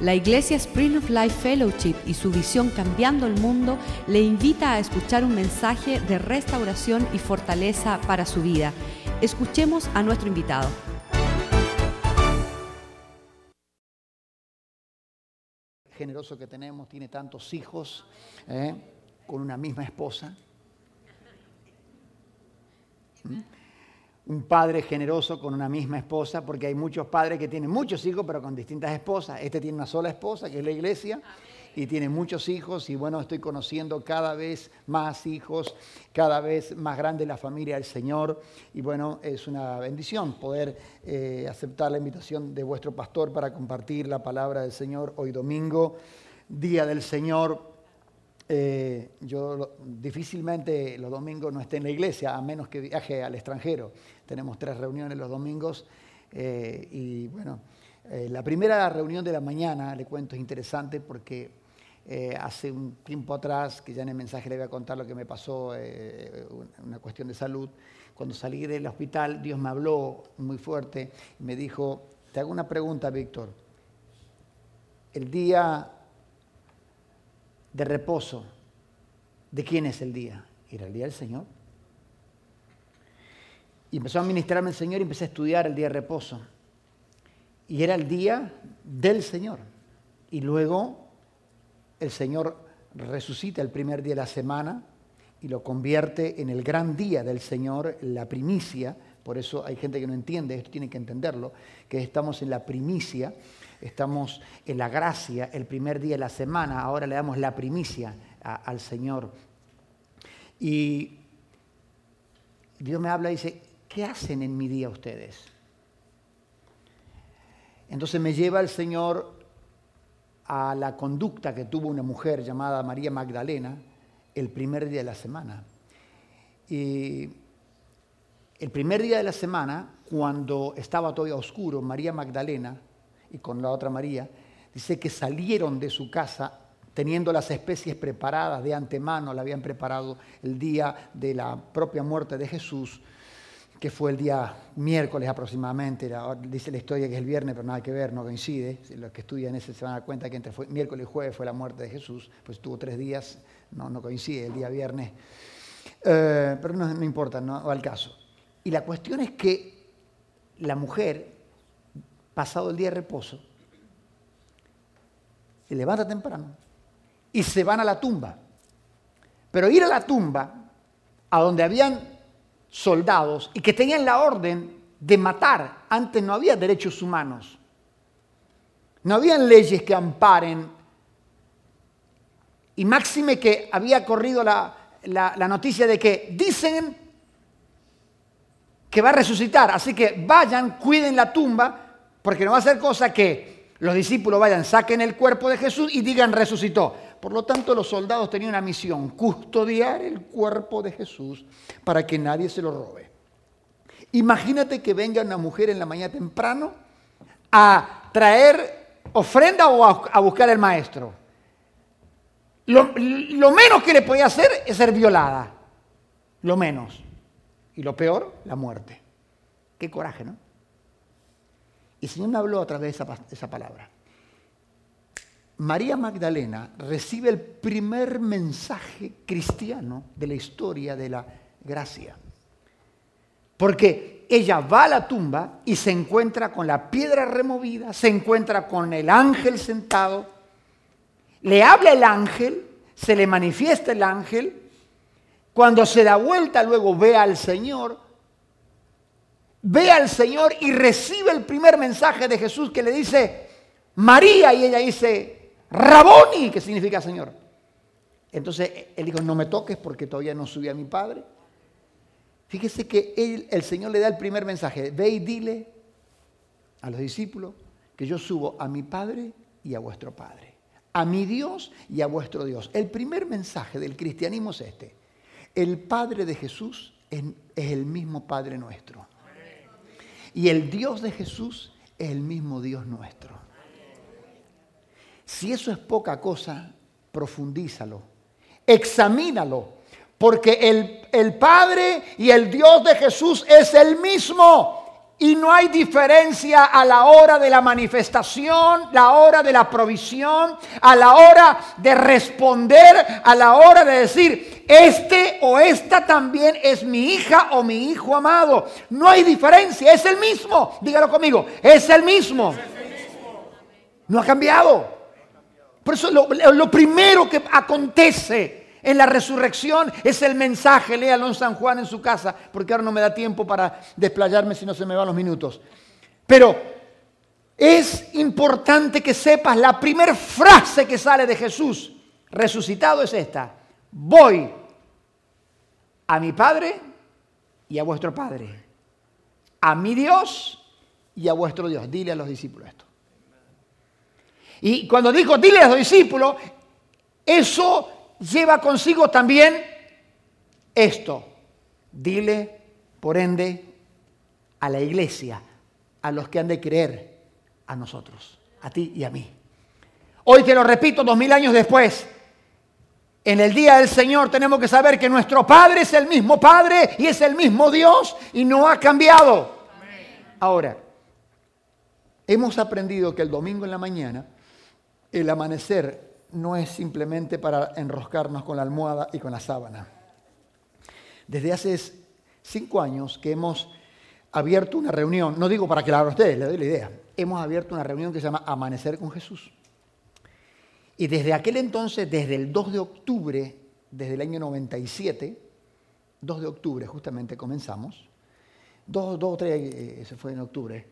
La Iglesia Spring of Life Fellowship y su visión Cambiando el Mundo le invita a escuchar un mensaje de restauración y fortaleza para su vida. Escuchemos a nuestro invitado. generoso que tenemos, tiene tantos hijos, ¿eh? con una misma esposa. ¿Mm? Un padre generoso con una misma esposa, porque hay muchos padres que tienen muchos hijos, pero con distintas esposas. Este tiene una sola esposa, que es la iglesia y tiene muchos hijos y bueno, estoy conociendo cada vez más hijos, cada vez más grande la familia del Señor y bueno, es una bendición poder eh, aceptar la invitación de vuestro pastor para compartir la palabra del Señor hoy domingo, Día del Señor. Eh, yo difícilmente los domingos no esté en la iglesia, a menos que viaje al extranjero. Tenemos tres reuniones los domingos eh, y bueno, la primera reunión de la mañana, le cuento, es interesante porque eh, hace un tiempo atrás, que ya en el mensaje le voy a contar lo que me pasó, eh, una cuestión de salud. Cuando salí del hospital, Dios me habló muy fuerte y me dijo, te hago una pregunta, Víctor. El día de reposo, ¿de quién es el día? Era el día del Señor. Y empezó a ministrarme el Señor y empecé a estudiar el día de reposo. Y era el día del Señor. Y luego el Señor resucita el primer día de la semana y lo convierte en el gran día del Señor, la primicia. Por eso hay gente que no entiende, esto tiene que entenderlo, que estamos en la primicia, estamos en la gracia, el primer día de la semana, ahora le damos la primicia al Señor. Y Dios me habla y dice, ¿qué hacen en mi día ustedes? Entonces me lleva el Señor a la conducta que tuvo una mujer llamada María Magdalena el primer día de la semana. Y el primer día de la semana, cuando estaba todavía oscuro, María Magdalena y con la otra María, dice que salieron de su casa teniendo las especies preparadas de antemano, la habían preparado el día de la propia muerte de Jesús, que fue el día miércoles aproximadamente, dice la historia que es el viernes, pero nada que ver, no coincide. Los que estudian ese se van a dar cuenta que entre miércoles y jueves fue la muerte de Jesús, pues tuvo tres días, no, no coincide el día viernes. Eh, pero no, no importa, no va al caso. Y la cuestión es que la mujer, pasado el día de reposo, se levanta temprano y se van a la tumba. Pero ir a la tumba, a donde habían soldados y que tenían la orden de matar. Antes no había derechos humanos. No habían leyes que amparen. Y máxime que había corrido la, la, noticia de que dicen que va a resucitar. Así que vayan, cuiden la tumba, porque no va a ser cosa que los discípulos vayan, saquen el cuerpo de Jesús y digan resucitó. Por lo tanto, los soldados tenían una misión, custodiar el cuerpo de Jesús para que nadie se lo robe. Imagínate que venga una mujer en la mañana temprano a traer ofrenda o a, buscar al maestro. Lo, menos que le podía hacer es ser violada. Lo menos. Y lo peor, la muerte. Qué coraje, ¿no? Y el Señor me habló a través de esa palabra. María Magdalena recibe el primer mensaje cristiano de la historia de la gracia. Porque ella va a la tumba y se encuentra con la piedra removida, se encuentra con el ángel sentado, le habla el ángel, se le manifiesta el ángel, cuando se da vuelta luego ve al Señor, ve al Señor y recibe el primer mensaje de Jesús que le dice, María, y ella dice, Raboni, que significa Señor. Entonces él dijo, no me toques porque todavía no subí a mi padre. Fíjese que el Señor le da el primer mensaje, ve y dile a los discípulos que yo subo a mi Padre y a vuestro Padre, a mi Dios y a vuestro Dios. El primer mensaje del cristianismo es este, el Padre de Jesús es el mismo Padre nuestro. Y el Dios de Jesús es el mismo Dios nuestro. Si eso es poca cosa, profundízalo, examínalo, porque el, el Padre y el Dios de Jesús es el mismo. Y no hay diferencia a la hora de la manifestación, la hora de la provisión, a la hora de responder, a la hora de decir, este o esta también es mi hija o mi hijo amado. No hay diferencia, es el mismo. Dígalo conmigo, es el mismo. No ha cambiado. Por eso lo, primero que acontece en la resurrección es el mensaje, léalo en San Juan en su casa, porque ahora no me da tiempo para desplayarme si no se me van los minutos. Pero es importante que sepas, la primera frase que sale de Jesús resucitado es esta, voy a mi Padre y a vuestro Padre, a mi Dios y a vuestro Dios. Dile a los discípulos esto. Y cuando dijo, dile a los discípulos, eso lleva consigo también esto. Dile, por ende, a la iglesia, a los que han de creer, a nosotros, a ti y a mí. Hoy te lo repito, dos mil años después, en el día del Señor tenemos que saber que nuestro Padre es el mismo Padre y es el mismo Dios y no ha cambiado. Ahora, hemos aprendido que el domingo en la mañana, el amanecer no es simplemente para enroscarnos con la almohada y con la sábana. Desde hace cinco años que hemos abierto una reunión, no digo para que la abran ustedes, le doy la idea, hemos abierto una reunión que se llama Amanecer con Jesús. Y desde aquel entonces, desde el 2 de octubre, desde el año 97, 2 de octubre justamente comenzamos, 2, 2 3, ese fue en octubre,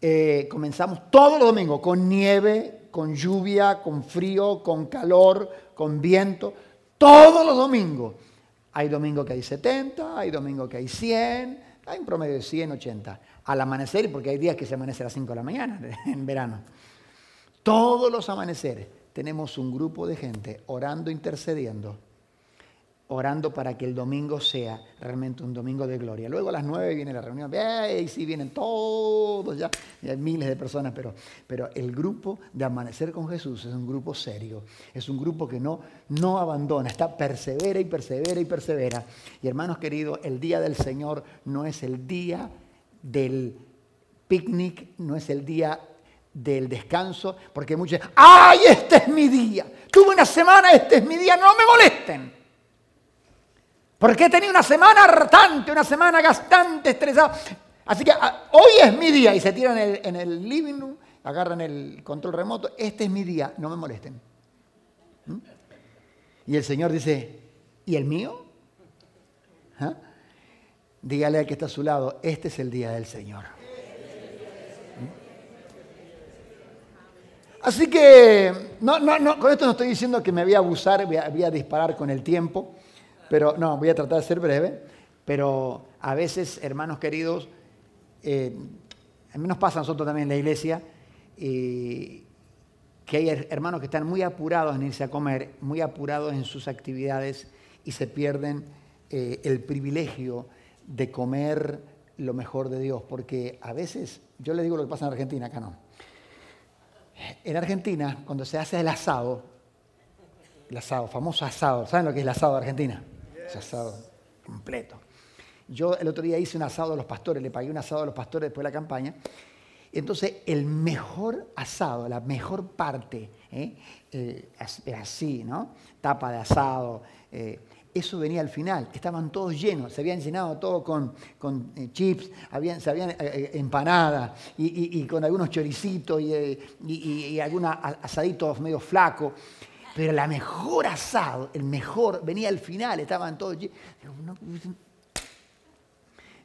eh, comenzamos todos los domingos con nieve, con lluvia, con frío, con calor, con viento, todos los domingos. Hay domingos que hay 70, hay domingos que hay 100, hay un promedio de 100, 80. Al amanecer, porque hay días que se amanece a las 5 de la mañana en verano. Todos los amaneceres tenemos un grupo de gente orando, intercediendo orando para que el domingo sea realmente un domingo de gloria. Luego a las nueve viene la reunión, y sí vienen todos, ya, hay miles de personas, pero, pero el grupo de Amanecer con Jesús es un grupo serio, es un grupo que no, no abandona, está persevera y persevera y persevera. Y hermanos queridos, el día del Señor no es el día del picnic, no es el día del descanso, porque muchos, ¡ay, este es mi día! Tuve una semana, este es mi día, no me molesten. Porque he tenido una semana hartante, una semana gastante, estresada. Así que ah, hoy es mi día. Y se tiran en el, living room, agarran el control remoto. Este es mi día, no me molesten. ¿Mm? Y el Señor dice, ¿y el mío? ¿Ah? Dígale al que está a su lado, este es el día del Señor. ¿Mm? Así que, no, no, no, con esto no estoy diciendo que me voy a abusar, voy a disparar con el tiempo. Pero no, voy a tratar de ser breve, pero a veces, hermanos queridos, eh, a mí nos pasa a nosotros también en la iglesia, que hay hermanos que están muy apurados en irse a comer, muy apurados en sus actividades y se pierden eh, el privilegio de comer lo mejor de Dios, porque a veces, yo le digo lo que pasa en Argentina, acá no. En Argentina, cuando se hace el asado, el asado, famoso asado, ¿saben lo que es el asado de Argentina? Asado completo. Yo el otro día hice un asado a los pastores, le pagué un asado a los pastores después de la campaña. Entonces, el mejor asado, la mejor parte, ¿eh? eh así, ¿no? Tapa de asado, eh, eso venía al final. Estaban todos llenos, se habían llenado todo con, eh, chips, se habían empanadas y, con algunos choricitos y, y algunos asaditos medio flacos. Pero la mejor asado, el mejor, venía al final, estaban todos.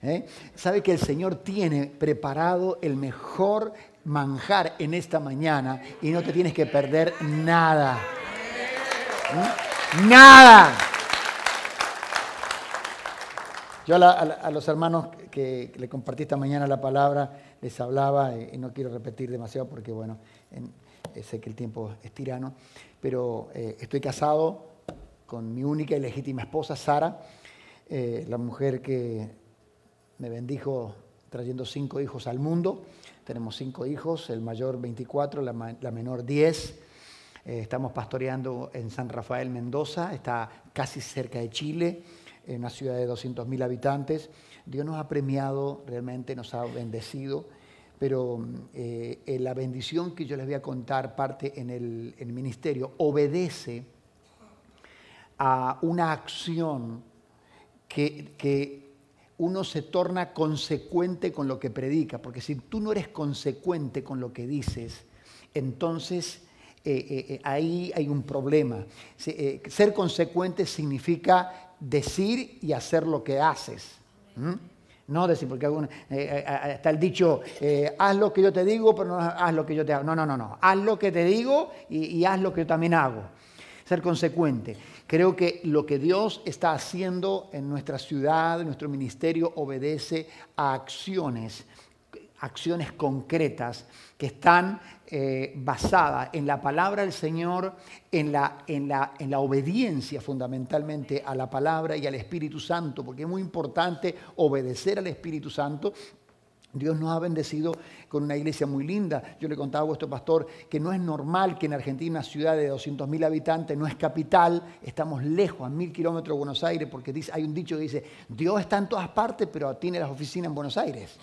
¿Eh? ¿Sabe que el Señor tiene preparado el mejor manjar en esta mañana y no te tienes que perder nada? ¿Mm? Nada. Yo a, los hermanos que, le compartí esta mañana la palabra les hablaba, y no quiero repetir demasiado porque, bueno, sé que el tiempo es tirano, pero eh, estoy casado con mi única y legítima esposa, Sara, eh, la mujer que me bendijo trayendo cinco hijos al mundo. Tenemos cinco hijos, el mayor 24, la, menor 10. Eh, estamos pastoreando en San Rafael, Mendoza, está casi cerca de Chile. en una ciudad de 200.000 habitantes. Dios nos ha premiado, realmente nos ha bendecido, pero eh, la bendición que yo les voy a contar parte en el, ministerio obedece a una acción que, que uno se torna consecuente con lo que predica, porque si tú no eres consecuente con lo que dices, entonces eh, eh, eh, ahí hay un problema. ser consecuente significa decir y hacer lo que haces. No decir, porque está el dicho, haz lo que yo te digo, pero no haz lo que yo te hago. No, no, no, no. Haz lo que te digo y, y haz lo que yo también hago. Ser consecuente. Creo que lo que Dios está haciendo en nuestra ciudad, en nuestro ministerio, obedece a acciones acciones concretas que están eh, basadas en la palabra del Señor, en la, en, la, en la obediencia fundamentalmente a la palabra y al Espíritu Santo, porque es muy importante obedecer al Espíritu Santo. Dios nos ha bendecido con una iglesia muy linda. Yo le contaba a vuestro pastor que no es normal que en Argentina, una ciudad de 200.000 habitantes, no es capital, estamos lejos, a mil kilómetros de Buenos Aires, porque hay un dicho que dice, Dios está en todas partes, pero tiene las oficinas en Buenos Aires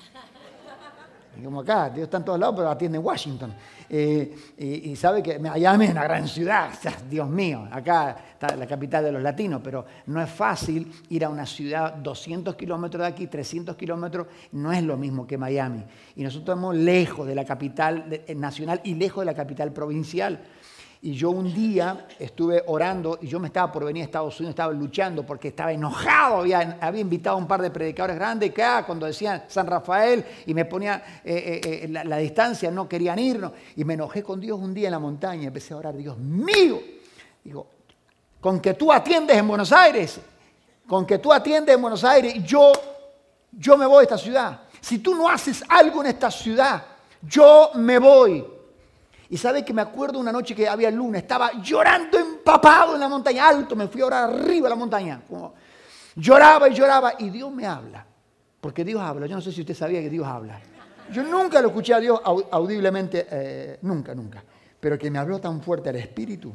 como acá, Dios está en todos lados, pero atiende en Washington. Eh, y, sabe que Miami es una gran ciudad, Dios mío, acá está la capital de los latinos, pero no es fácil ir a una ciudad 200 kilómetros de aquí, 300 kilómetros, no es lo mismo que Miami. Y nosotros estamos lejos de la capital nacional y lejos de la capital provincial. Y yo un día estuve orando y yo me estaba por venir a Estados Unidos, estaba luchando porque estaba enojado, había, había invitado a un par de predicadores grandes que ah, cuando decían San Rafael y me ponía eh, eh, eh, la, distancia, no querían irnos. Y me enojé con Dios un día en la montaña, empecé a orar, Dios mío, digo, con que tú atiendes en Buenos Aires, con que tú atiendes en Buenos Aires, yo, yo me voy a esta ciudad. Si tú no haces algo en esta ciudad, yo me voy. Y sabe que me acuerdo una noche que había luna, estaba llorando empapado en la montaña, alto, me fui a orar arriba de la montaña. lloraba y lloraba y Dios me habla. Porque Dios habla. Yo no sé si usted sabía que Dios habla. Yo nunca lo escuché a Dios audiblemente, eh, nunca, nunca. Pero que me habló tan fuerte al Espíritu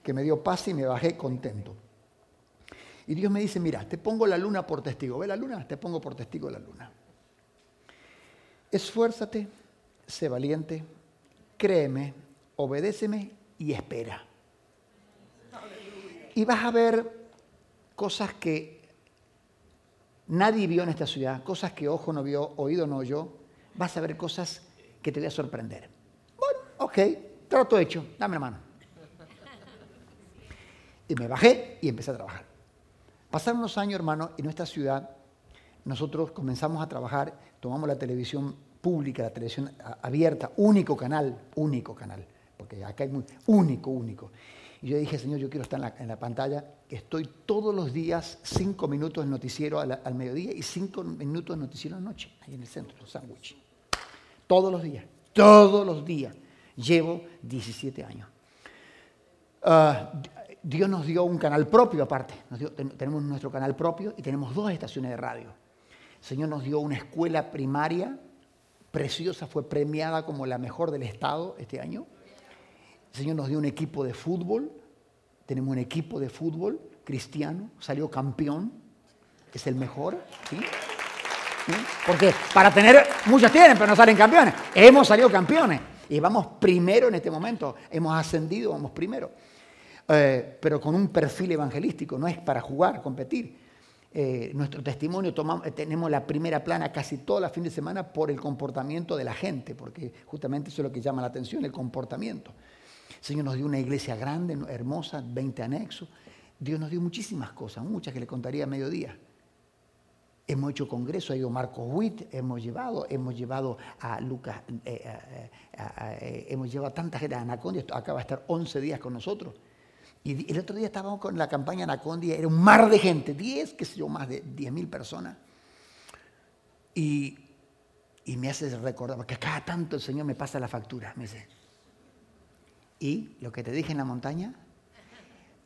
que me dio paz y me bajé contento. Y Dios me dice, mira, te pongo la luna por testigo. ¿Ve la luna? Te pongo por testigo la luna. Esfuérzate, sé valiente, créeme, obedéceme y espera. Y vas a ver cosas que nadie vio en esta ciudad, cosas que ojo no vio, oído no oyó. Vas a ver cosas que te voy a sorprender. Bueno, ok, trato hecho, dame la mano. Y me bajé y empecé a trabajar. Pasaron unos años, hermano, en nuestra ciudad nosotros comenzamos a trabajar, tomamos la televisión pública, la televisión abierta, único canal, único canal, porque acá hay muy, único, único. Y yo dije, Señor, yo quiero estar en la, pantalla, estoy todos los días, cinco minutos de noticiero al, mediodía y cinco minutos de noticiero a la noche, ahí en el centro, los sándwiches. Todos los días, todos los días. Llevo 17 años. Ah, Dios nos dio un canal propio aparte. tenemos nuestro canal propio y tenemos dos estaciones de radio. El Señor nos dio una escuela primaria preciosa, fue premiada como la mejor del Estado este año. El Señor nos dio un equipo de fútbol, tenemos un equipo de fútbol cristiano, salió campeón, es el mejor. Porque para tener, muchos tienen, pero no salen campeones. Hemos salido campeones y vamos primero en este momento, hemos ascendido, vamos primero. Eh, pero con un perfil evangelístico, no es para jugar, competir. Eh, nuestro testimonio eh, tenemos la primera plana casi toda la fin de semana por el comportamiento de la gente, porque justamente eso es lo que llama la atención, el comportamiento. El Señor nos dio una iglesia grande, hermosa, 20 anexos. Dios nos dio muchísimas cosas, muchas que le contaría a mediodía. Hemos hecho congreso, ha ido Marcos Witt, hemos llevado, hemos llevado a Lucas, eh, hemos llevado a tanta gente, a Anacondia, acaba de estar 11 días con nosotros. Y el otro día estábamos con la campaña Anacondia, era un mar de gente, 10, qué sé yo, más de 10 mil personas. Y, me hace recordar, porque cada tanto el Señor me pasa la factura, me dice. Y lo que te dije en la montaña,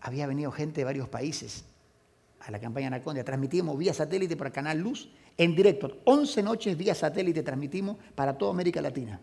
había venido gente de varios países a la campaña Anacondia. Transmitimos vía satélite el canal Luz en directo. 11 noches vía satélite transmitimos para toda América Latina.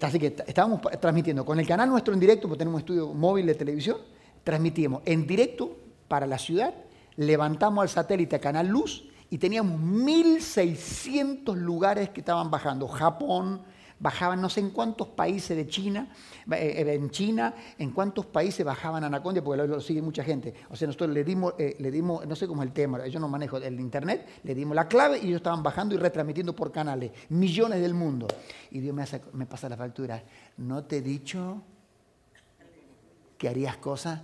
Así que estábamos transmitiendo con el canal nuestro en directo, porque tenemos un estudio móvil de televisión, transmitimos en directo para la ciudad, levantamos el satélite Canal Luz y teníamos 1.600 lugares que estaban bajando. Japón, bajaban no sé en cuántos países de China, eh, en China, en cuántos países bajaban Anacondia, porque lo, sigue mucha gente. O sea, nosotros le dimos, eh, le dimos, no sé cómo es el tema, yo no manejo el internet, le dimos la clave y ellos estaban bajando y retransmitiendo por canales, millones del mundo. Y Dios me, me pasa la factura, ¿no te he dicho que harías cosas?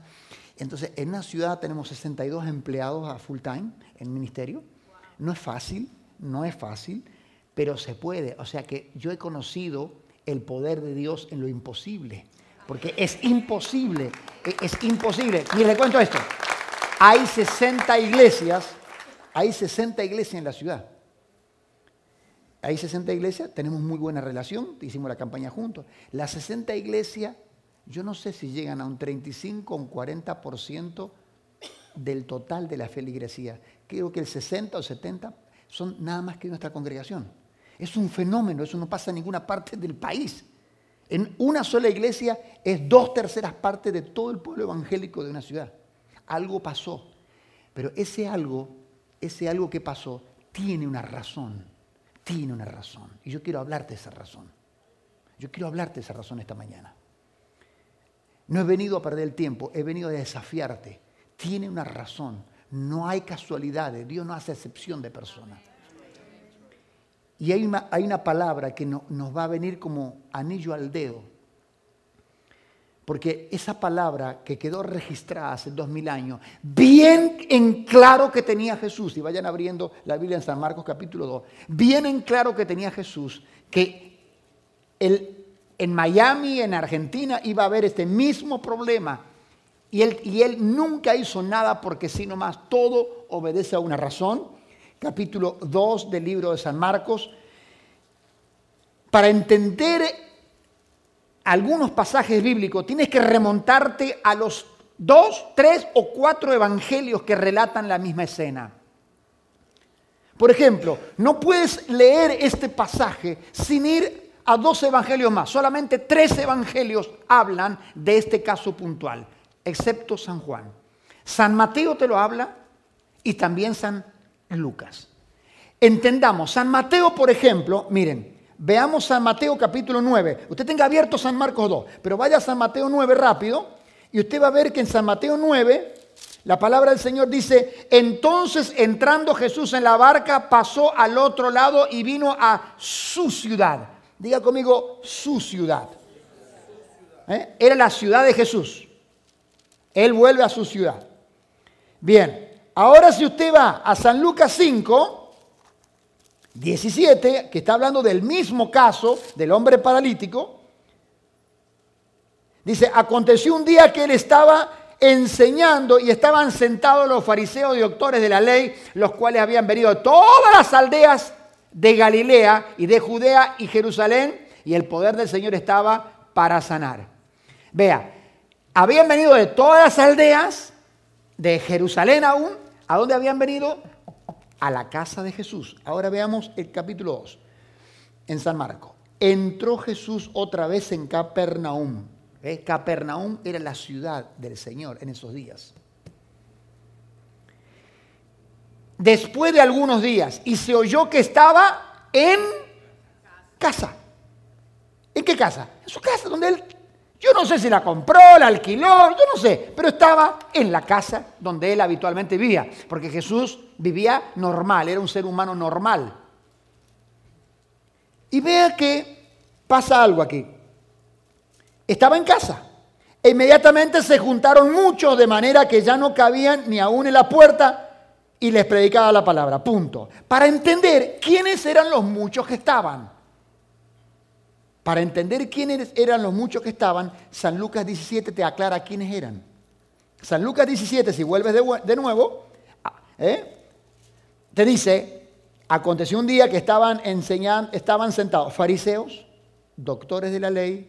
Entonces, en una ciudad tenemos 62 empleados a full time en ministerio. No es fácil, no es fácil pero se puede. O sea que yo he conocido el poder de Dios en lo imposible. Porque es imposible, e, es imposible. Y le cuento esto. Hay 60 iglesias, hay 60 iglesias en la ciudad. Hay 60 iglesias, tenemos muy buena relación, hicimos la campaña juntos. Las 60 iglesias, yo no sé si llegan a un 35 o un 40% del total de la feligresía. Creo que el 60 o 70 son nada más que nuestra congregación. Es un fenómeno, eso no pasa en ninguna parte del país. En una sola iglesia es dos terceras partes de todo el pueblo evangélico de una ciudad. Algo pasó. Pero ese algo, ese algo que pasó, tiene una razón. Tiene una razón. Y yo quiero hablarte de esa razón. Yo quiero hablarte de esa razón esta mañana. No he venido a perder el tiempo, he venido a desafiarte. Tiene una razón. No hay casualidades. Dios no hace excepción de personas. Y hay una, palabra que nos va a venir como anillo al dedo. Porque esa palabra que quedó registrada hace dos mil años, bien en claro que tenía Jesús, y vayan abriendo la Biblia en San Marcos capítulo 2, bien en claro que tenía Jesús, que en Miami, en Argentina, iba a haber este mismo problema. Y él, nunca hizo nada porque sí nomás todo obedece a una razón capítulo 2 del libro de San Marcos, para entender algunos pasajes bíblicos tienes que remontarte a los dos, tres o cuatro evangelios que relatan la misma escena. Por ejemplo, no puedes leer este pasaje sin ir a dos evangelios más. Solamente tres evangelios hablan de este caso puntual, excepto San Juan. San Mateo te lo habla y también San Lucas. Entendamos, San Mateo, por ejemplo, miren, veamos San Mateo capítulo 9. Usted tenga abierto San Marcos 2, pero vaya a San Mateo 9 rápido y usted va a ver que en San Mateo 9 la palabra del Señor dice, entonces entrando Jesús en la barca pasó al otro lado y vino a su ciudad. Diga conmigo, su ciudad. ¿Eh? Era la ciudad de Jesús. Él vuelve a su ciudad. Bien, Ahora si usted va a San Lucas 5, 17, que está hablando del mismo caso del hombre paralítico, dice, aconteció un día que él estaba enseñando y estaban sentados los fariseos y doctores de la ley, los cuales habían venido de todas las aldeas de Galilea y de Judea y Jerusalén, y el poder del Señor estaba para sanar. Vea, habían venido de todas las aldeas, de Jerusalén aún, ¿A dónde habían venido? A la casa de Jesús. Ahora veamos el capítulo 2 en San Marco. Entró Jesús otra vez en Capernaum. ¿Eh? Capernaum era la ciudad del Señor en esos días. Después de algunos días, y se oyó que estaba en casa. ¿En qué casa? En su casa, donde él yo no sé si la compró, la alquiló, yo no sé, pero estaba en la casa donde él habitualmente vivía, porque Jesús vivía normal, era un ser humano normal. Y vea que pasa algo aquí. Estaba en casa. E inmediatamente se juntaron muchos de manera que ya no cabían ni aún en la puerta y les predicaba la palabra. Punto. Para entender quiénes eran los muchos que estaban. Para entender quiénes eran los muchos que estaban, San Lucas 17 te aclara quiénes eran. San Lucas 17, si vuelves de, nuevo, ah, ¿eh? te dice, aconteció un día que estaban enseñando, estaban sentados fariseos, doctores de la ley,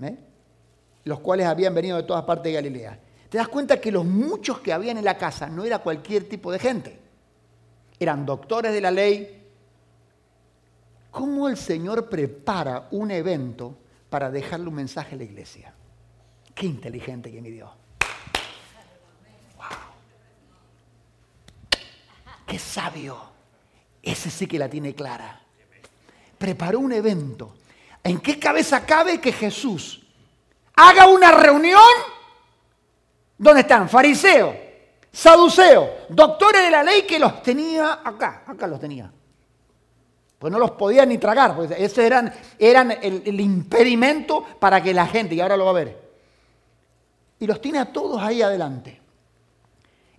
¿eh? los cuales habían venido de todas partes de Galilea. Te das cuenta que los muchos que habían en la casa no era cualquier tipo de gente. Eran doctores de la ley, ¿Cómo el Señor prepara un evento para dejarle un mensaje a la iglesia? Qué inteligente que me dio. Wow. qué sabio. Ese sí que la tiene clara. Preparó un evento. ¿En qué cabeza cabe que Jesús haga una reunión donde están fariseos, saduceos, doctores de la ley que los tenía acá, acá los tenía? Pues no los podían ni tragar, pues ese eran, eran el, impedimento para que la gente, y ahora lo va a ver, y los tiene a todos ahí adelante.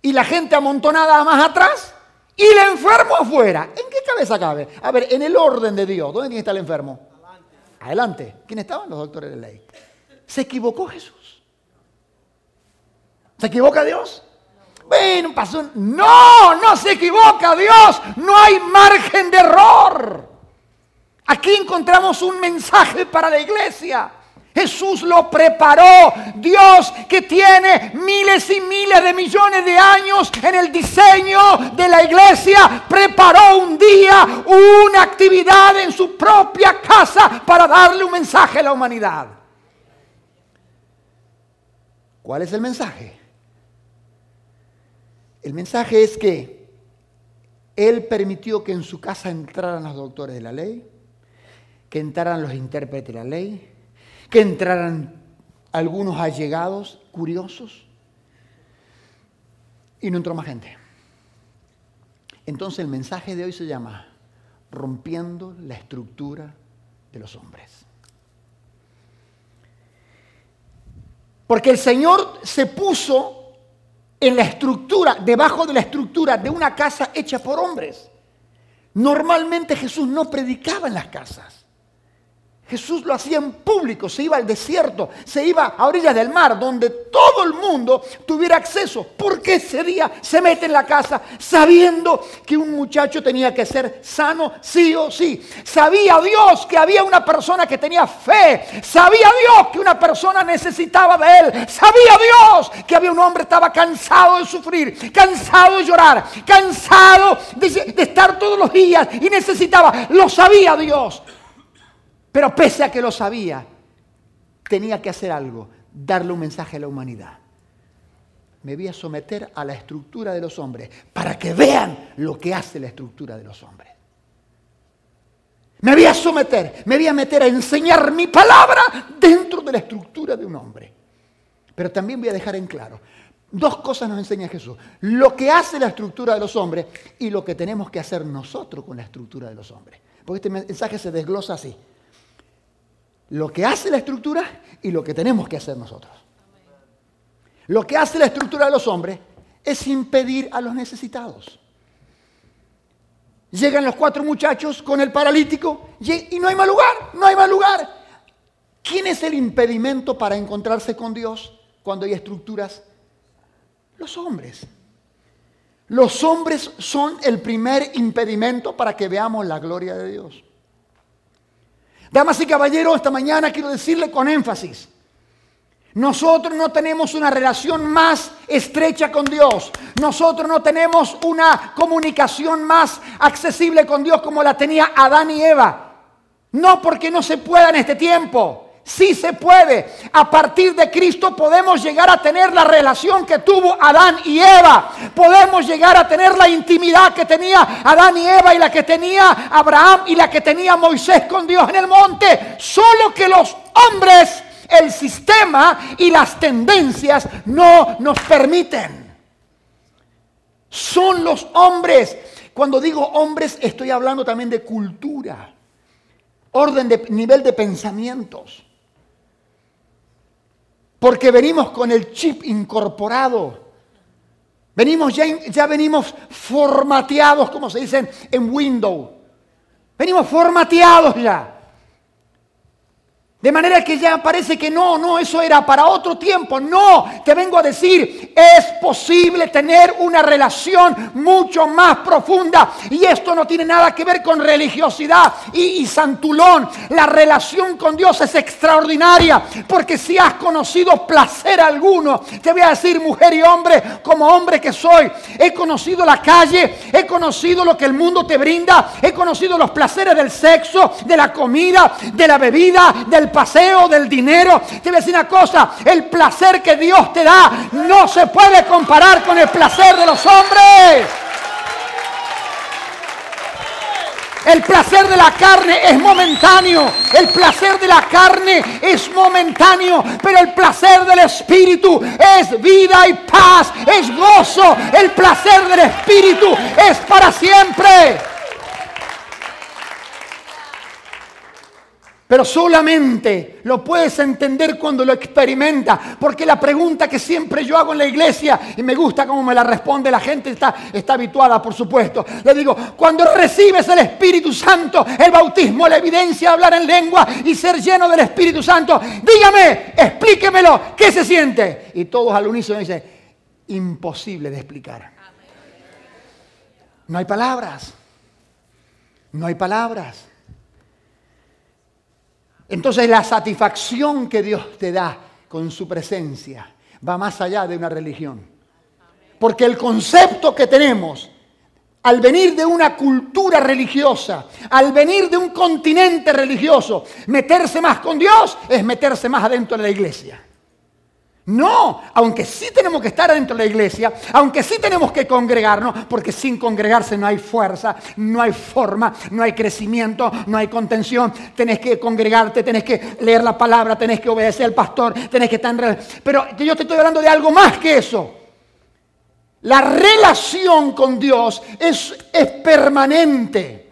Y la gente amontonada más atrás y el enfermo afuera. ¿En qué cabeza cabe? A ver, en el orden de Dios, ¿dónde tiene el enfermo? Adelante. ¿Quiénes estaban? Los doctores de ley. ¿Se equivocó Jesús? ¿Se equivoca Dios? Bueno, pasó. No, no se equivoca Dios. No hay margen de error. Aquí encontramos un mensaje para la iglesia. Jesús lo preparó. Dios que tiene miles y miles de millones de años en el diseño de la iglesia, preparó un día una actividad en su propia casa para darle un mensaje a la humanidad. ¿Cuál es el mensaje? El mensaje es que Él permitió que en su casa entraran los doctores de la ley, que entraran los intérpretes de la ley, que entraran algunos allegados, curiosos, y no entró más gente. Entonces el mensaje de hoy se llama rompiendo la estructura de los hombres. Porque el Señor se puso en la estructura, debajo de la estructura de una casa hecha por hombres. Normalmente Jesús no predicaba en las casas. Jesús lo hacía en público, se iba al desierto, se iba a orillas del mar, donde todo el mundo tuviera acceso. Porque ese día se mete en la casa sabiendo que un muchacho tenía que ser sano sí o sí. Sabía Dios que había una persona que tenía fe. Sabía Dios que una persona necesitaba de él. Sabía Dios que había un hombre que estaba cansado de sufrir, cansado de llorar, cansado de, de estar todos los días y necesitaba. Lo sabía Dios. Pero pese a que lo sabía, tenía que hacer algo, darle un mensaje a la humanidad. Me voy a someter a la estructura de los hombres para que vean lo que hace la estructura de los hombres. Me voy a someter, me voy a meter a enseñar mi palabra dentro de la estructura de un hombre. Pero también voy a dejar en claro, dos cosas nos enseña Jesús. Lo que hace la estructura de los hombres y lo que tenemos que hacer nosotros con la estructura de los hombres. Porque este mensaje se desglosa así lo que hace la estructura y lo que tenemos que hacer nosotros. Lo que hace la estructura de los hombres es impedir a los necesitados. Llegan los cuatro muchachos con el paralítico y no hay más lugar, no hay más lugar. ¿Quién es el impedimento para encontrarse con Dios cuando hay estructuras? Los hombres. Los hombres son el primer impedimento para que veamos la gloria de Dios. Damas y caballeros, esta mañana quiero decirle con énfasis, nosotros no tenemos una relación más estrecha con Dios. Nosotros no tenemos una comunicación más accesible con Dios como la tenía Adán y Eva. No porque no se pueda en este tiempo. Sí se puede. A partir de Cristo podemos llegar a tener la relación que tuvo Adán y Eva. Podemos llegar a tener la intimidad que tenía Adán y Eva y la que tenía Abraham y la que tenía Moisés con Dios en el monte. Solo que los hombres, el sistema y las tendencias no nos permiten. Son los hombres. Cuando digo hombres estoy hablando también de cultura, orden de nivel de pensamientos. Porque venimos con el chip incorporado. Venimos ya, ya venimos formateados, como se dice en Windows. Venimos formateados ya. De manera que ya parece que no, no, eso era para otro tiempo. No, te vengo a decir, es posible tener una relación mucho más profunda. Y esto no tiene nada que ver con religiosidad y, santulón. La relación con Dios es extraordinaria. Porque si has conocido placer alguno, te voy a decir, mujer y hombre, como hombre que soy, he conocido la calle, he conocido lo que el mundo te brinda, he conocido los placeres del sexo, de la comida, de la bebida, del paseo, del dinero. Te voy a decir una cosa, el placer que Dios te da no se puede comparar con el placer de los hombres. El placer de la carne es momentáneo. El placer de la carne es momentáneo. Pero el placer del Espíritu es vida y paz. Es gozo. El placer del Espíritu es para siempre. Pero solamente lo puedes entender cuando lo experimentas. Porque la pregunta que siempre yo hago en la iglesia, y me gusta cómo me la responde la gente, está, está habituada, por supuesto. Le digo, cuando recibes el Espíritu Santo, el bautismo, la evidencia de hablar en lengua y ser lleno del Espíritu Santo, dígame, explíquemelo, ¿qué se siente? Y todos al unísono dicen, imposible de explicar. No hay palabras. No hay palabras. Entonces la satisfacción que Dios te da con su presencia va más allá de una religión. Porque el concepto que tenemos al venir de una cultura religiosa, al venir de un continente religioso, meterse más con Dios es meterse más adentro de la iglesia. No, aunque sí tenemos que estar dentro de la iglesia, aunque sí tenemos que congregarnos, porque sin congregarse no hay fuerza, no hay forma, no hay crecimiento, no hay contención. Tenés que congregarte, tenés que leer la palabra, tenés que obedecer al pastor, tenés que estar en... Pero yo te estoy hablando de algo más que eso. La relación con Dios es, es permanente.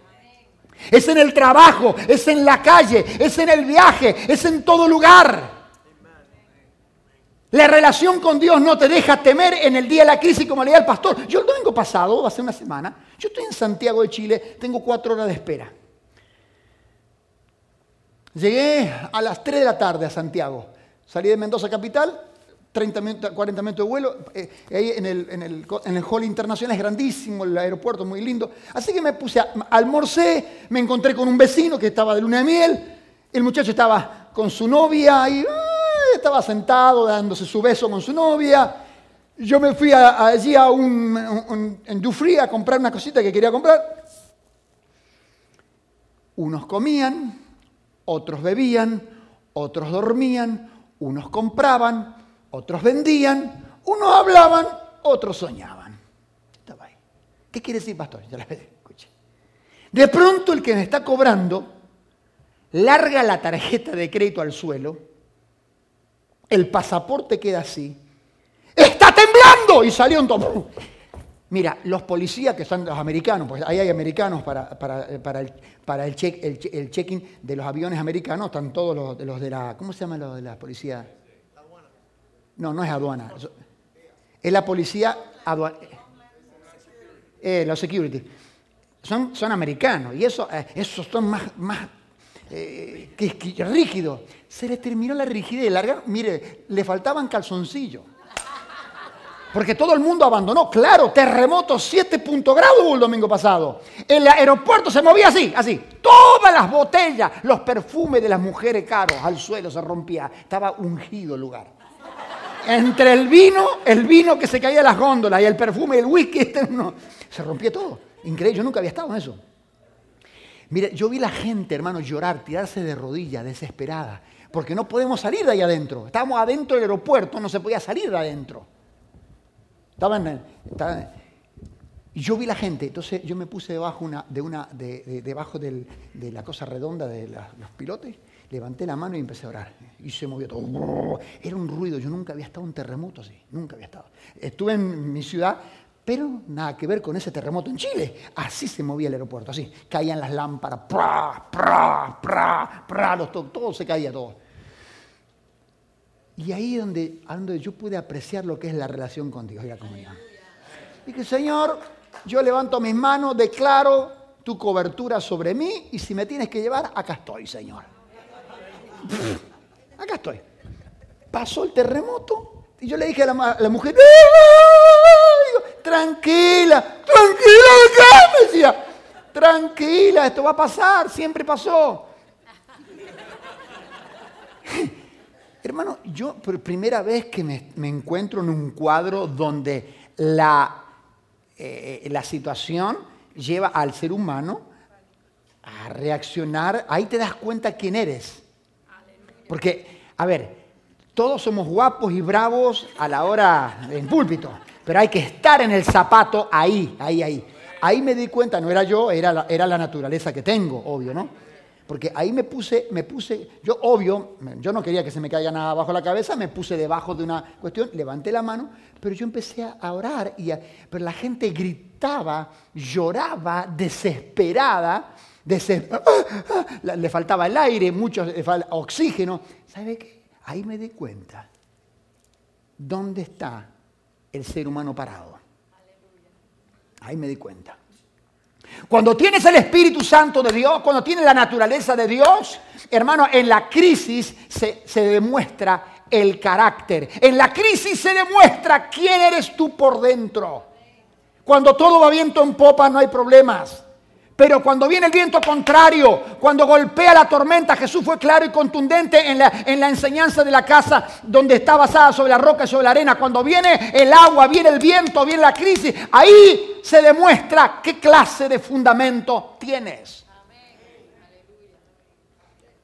Es en el trabajo, es en la calle, es en el viaje, es en todo lugar. La relación con Dios no te deja temer en el día de la crisis, como leía el pastor. Yo el domingo pasado, hace una semana, yo estoy en Santiago de Chile, tengo cuatro horas de espera. Llegué a las 3 de la tarde a Santiago. Salí de Mendoza Capital, 30 40 minutos de vuelo. Eh, ahí en el, en, el, en el, hall internacional es grandísimo, el aeropuerto muy lindo. Así que me puse, a, almorcé, me encontré con un vecino que estaba de luna de miel. El muchacho estaba con su novia y estaba sentado dándose su beso con su novia. Yo me fui allí a un, en Dufry a comprar una cosita que quería comprar. Unos comían, otros bebían, otros dormían, unos compraban, otros vendían, unos hablaban, otros soñaban. ¿Qué quiere decir, pastor? Ya la escuché. De pronto el que me está cobrando larga la tarjeta de crédito al suelo el pasaporte queda así. ¡Está temblando! Y salió un topo. Mira, los policías que son los americanos, pues ahí hay americanos para, para, el, para el, check, el, check-in de los aviones americanos, están todos los, de los de la. ¿Cómo se llama los de la policía? No, no es aduana. Es la policía aduana. Eh, los security. Son, son americanos y eso, eh, esos son más, más eh, que, rígido. Se le terminó la rigidez. Larga, mire, le faltaban calzoncillos. Porque todo el mundo abandonó. Claro, terremoto 7 grados el domingo pasado. El aeropuerto se movía así, así. Todas las botellas, los perfumes de las mujeres caros al suelo se rompía. Estaba ungido el lugar. Entre el vino, el vino que se caía de las góndolas y el perfume el whisky, este se rompía todo. Increíble, yo nunca había estado en eso. Mire, yo vi la gente, hermano, llorar, tirarse de rodillas, desesperada, porque no podemos salir de ahí adentro. Estábamos adentro del aeropuerto, no se podía salir de adentro. Estaban, y yo vi la gente, entonces yo me puse debajo, de una, de, debajo de la cosa redonda de los pilotes, levanté la mano y empecé a orar. Y se movió todo. Era un ruido, yo nunca había estado en un terremoto así, nunca había estado. Estuve en mi ciudad, pero nada que ver con ese terremoto en Chile. Así se movía el aeropuerto, así. Caían las lámparas, pra, pra, pra, pra, los, todo, se caía todo. Y ahí es donde, donde yo pude apreciar lo que es la relación con Dios y la comunidad. Dije, Señor, yo levanto mis manos, declaro tu cobertura sobre mí y si me tienes que llevar, acá estoy, Señor. acá estoy. Pasó el terremoto y yo le dije a la, mujer, tranquila, tranquila, acá, me decía, tranquila, esto va a pasar, siempre pasó. Hermano, yo por primera vez que me, encuentro en un cuadro donde la, eh, la situación lleva al ser humano a reaccionar, ahí te das cuenta quién eres. Porque, a ver, todos somos guapos y bravos a la hora del púlpito, pero hay que estar en el zapato ahí, ahí, ahí. ahí me di cuenta, no era yo, era la, era la naturaleza que tengo, obvio, ¿no? Porque ahí me puse, me puse, yo obvio, yo no quería que se me caiga nada bajo la cabeza, me puse debajo de una cuestión, levanté la mano, pero yo empecé a orar, y pero la gente gritaba, lloraba, desesperada, le faltaba el aire, mucho oxígeno. ¿Sabe qué? Ahí me di cuenta. ¿Dónde está el ser humano parado? Ahí me di cuenta. Cuando tienes el Espíritu Santo de Dios, cuando tienes la naturaleza de Dios, hermano, en la crisis se, se, demuestra el carácter. En la crisis se demuestra quién eres tú por dentro. Cuando todo va viento en popa no hay problemas. Pero cuando viene el viento contrario, cuando golpea la tormenta, Jesús fue claro y contundente en la, en la, enseñanza de la casa donde está basada sobre la roca y sobre la arena. Cuando viene el agua, viene el viento, viene la crisis, ahí se demuestra qué clase de fundamento tienes.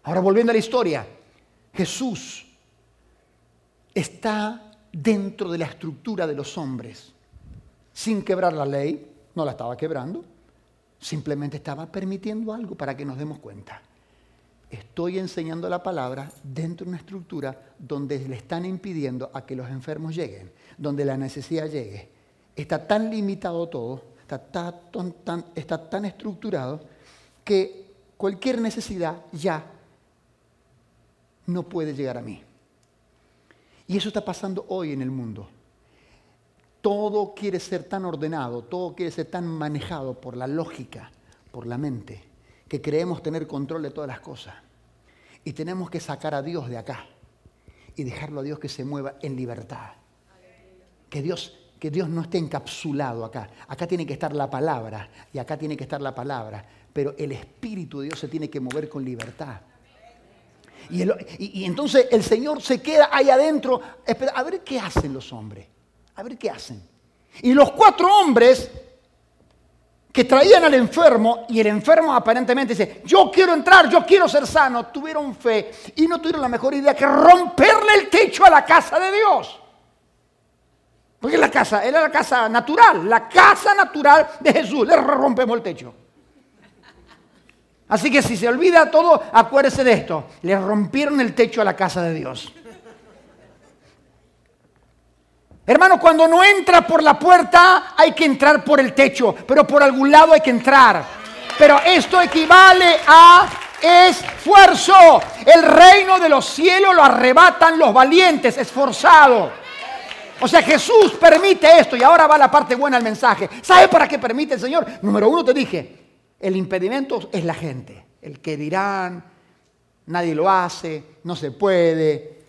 Ahora volviendo a la historia, Jesús está dentro de la estructura de los hombres, sin quebrar la ley, no la estaba quebrando Simplemente estaba permitiendo algo para que nos demos cuenta. Estoy enseñando la palabra dentro de una estructura donde le están impidiendo a que los enfermos lleguen, donde la necesidad llegue. Está tan limitado todo, está tan, está tan estructurado que cualquier necesidad ya no puede llegar a mí. Y eso está pasando hoy en el mundo todo quiere ser tan ordenado, todo quiere ser tan manejado por la lógica, por la mente, que creemos tener control de todas las cosas. Y tenemos que sacar a Dios de acá y dejarlo a Dios que se mueva en libertad. Que Dios, que Dios no esté encapsulado acá. Acá tiene que estar la palabra y acá tiene que estar la palabra. Pero el Espíritu de Dios se tiene que mover con libertad. Y, y entonces el Señor se queda ahí adentro. A ver qué hacen los hombres a ver qué hacen. Y los cuatro hombres que traían al enfermo, y el enfermo aparentemente dice, yo quiero entrar, yo quiero ser sano, tuvieron fe y no tuvieron la mejor idea que romperle el techo a la casa de Dios. Porque la casa, era la casa natural, la casa natural de Jesús, le rompemos el techo. Así que si se olvida todo, acuérdese de esto, le rompieron el techo a la casa de Dios. Hermano, cuando no entra por la puerta, hay que entrar por el techo, pero por algún lado hay que entrar. Pero esto equivale a esfuerzo. El reino de los cielos lo arrebatan los valientes, esforzados. O sea, Jesús permite esto y ahora va la parte buena del mensaje. ¿Sabe para qué permite el Señor? Número uno te dije, el impedimento es la gente. El que dirán, nadie lo hace, no se puede,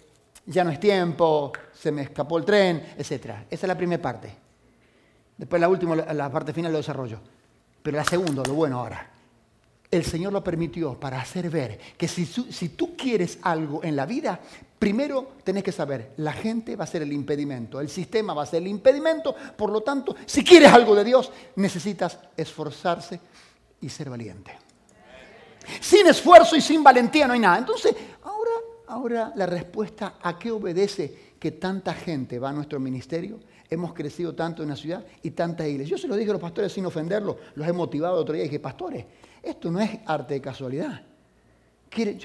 ya no es tiempo, se me escapó el tren, etc. Esa es la primera parte. Después la última, la parte final lo desarrollo. Pero la segunda, lo bueno ahora. El Señor lo permitió para hacer ver que si, tú quieres algo en la vida, primero tenés que saber, la gente va a ser el impedimento, el sistema va a ser el impedimento, por lo tanto, si quieres algo de Dios, necesitas esforzarse y ser valiente. Sin esfuerzo y sin valentía no hay nada. Entonces, ahora, ahora la respuesta a qué obedece que tanta gente va a nuestro ministerio, hemos crecido tanto en la ciudad y tanta iglesia. Yo se lo dije a los pastores sin ofenderlos, los he motivado otro día y dije, pastores, esto no es arte de casualidad.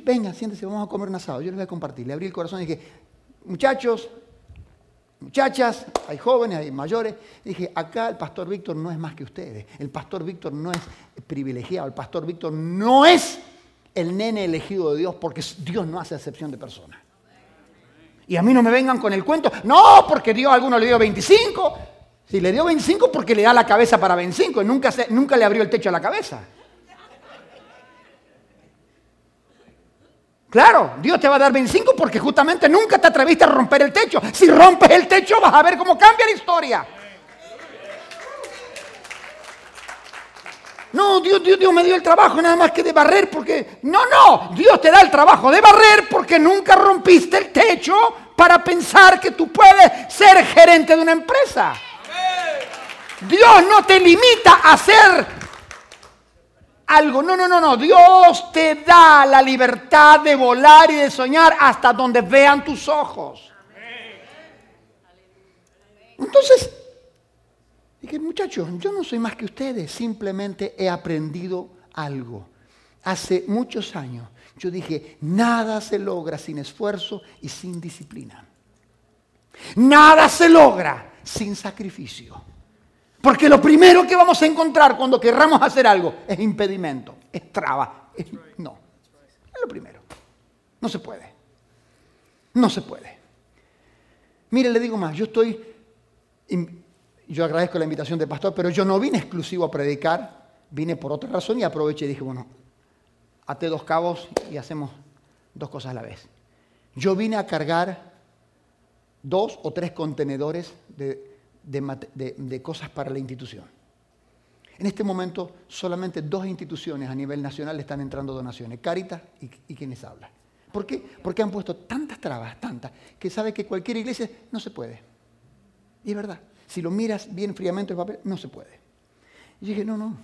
venga, siéntese, vamos a comer un asado. Yo les voy a compartir. Le abrí el corazón y dije, muchachos, muchachas, hay jóvenes, hay mayores. dije, acá el pastor Víctor no es más que ustedes. El pastor Víctor no es privilegiado. El pastor Víctor no es el nene elegido de Dios porque Dios no hace excepción de personas. Y a mí no me vengan con el cuento, no, porque Dios a alguno le dio 25. Si le dio 25 porque le da la cabeza para 25 y nunca, nunca le abrió el techo a la cabeza. Claro, Dios te va a dar 25 porque justamente nunca te atreviste a romper el techo. Si rompes el techo vas a ver cómo cambia la historia. No, Dios, Dios, Dios me dio el trabajo nada más que de barrer porque... No, no, Dios te da el trabajo de barrer porque nunca rompiste el techo para pensar que tú puedes ser gerente de una empresa. Dios no te limita a hacer algo. No, no, no, no. Dios te da la libertad de volar y de soñar hasta donde vean tus ojos. Entonces, Dije, muchachos, yo no soy más que ustedes, simplemente he aprendido algo. Hace muchos años yo dije, nada se logra sin esfuerzo y sin disciplina. Nada se logra sin sacrificio. Porque lo primero que vamos a encontrar cuando querramos hacer algo es impedimento, es traba. no, es lo primero. No se puede. No se puede. Mire, le digo más, yo estoy, yo agradezco la invitación del pastor, pero yo no vine exclusivo a predicar, vine por otra razón y aproveché y dije, bueno, ate dos cabos y hacemos dos cosas a la vez. Yo vine a cargar dos o tres contenedores de, cosas para la institución. En este momento solamente dos instituciones a nivel nacional están entrando donaciones, Caritas y, y quienes hablan. ¿Por qué? Porque han puesto tantas trabas, tantas, que sabe que cualquier iglesia no se puede. Y es verdad, si lo miras bien fríamente el papel, no se puede. Y dije, no, no,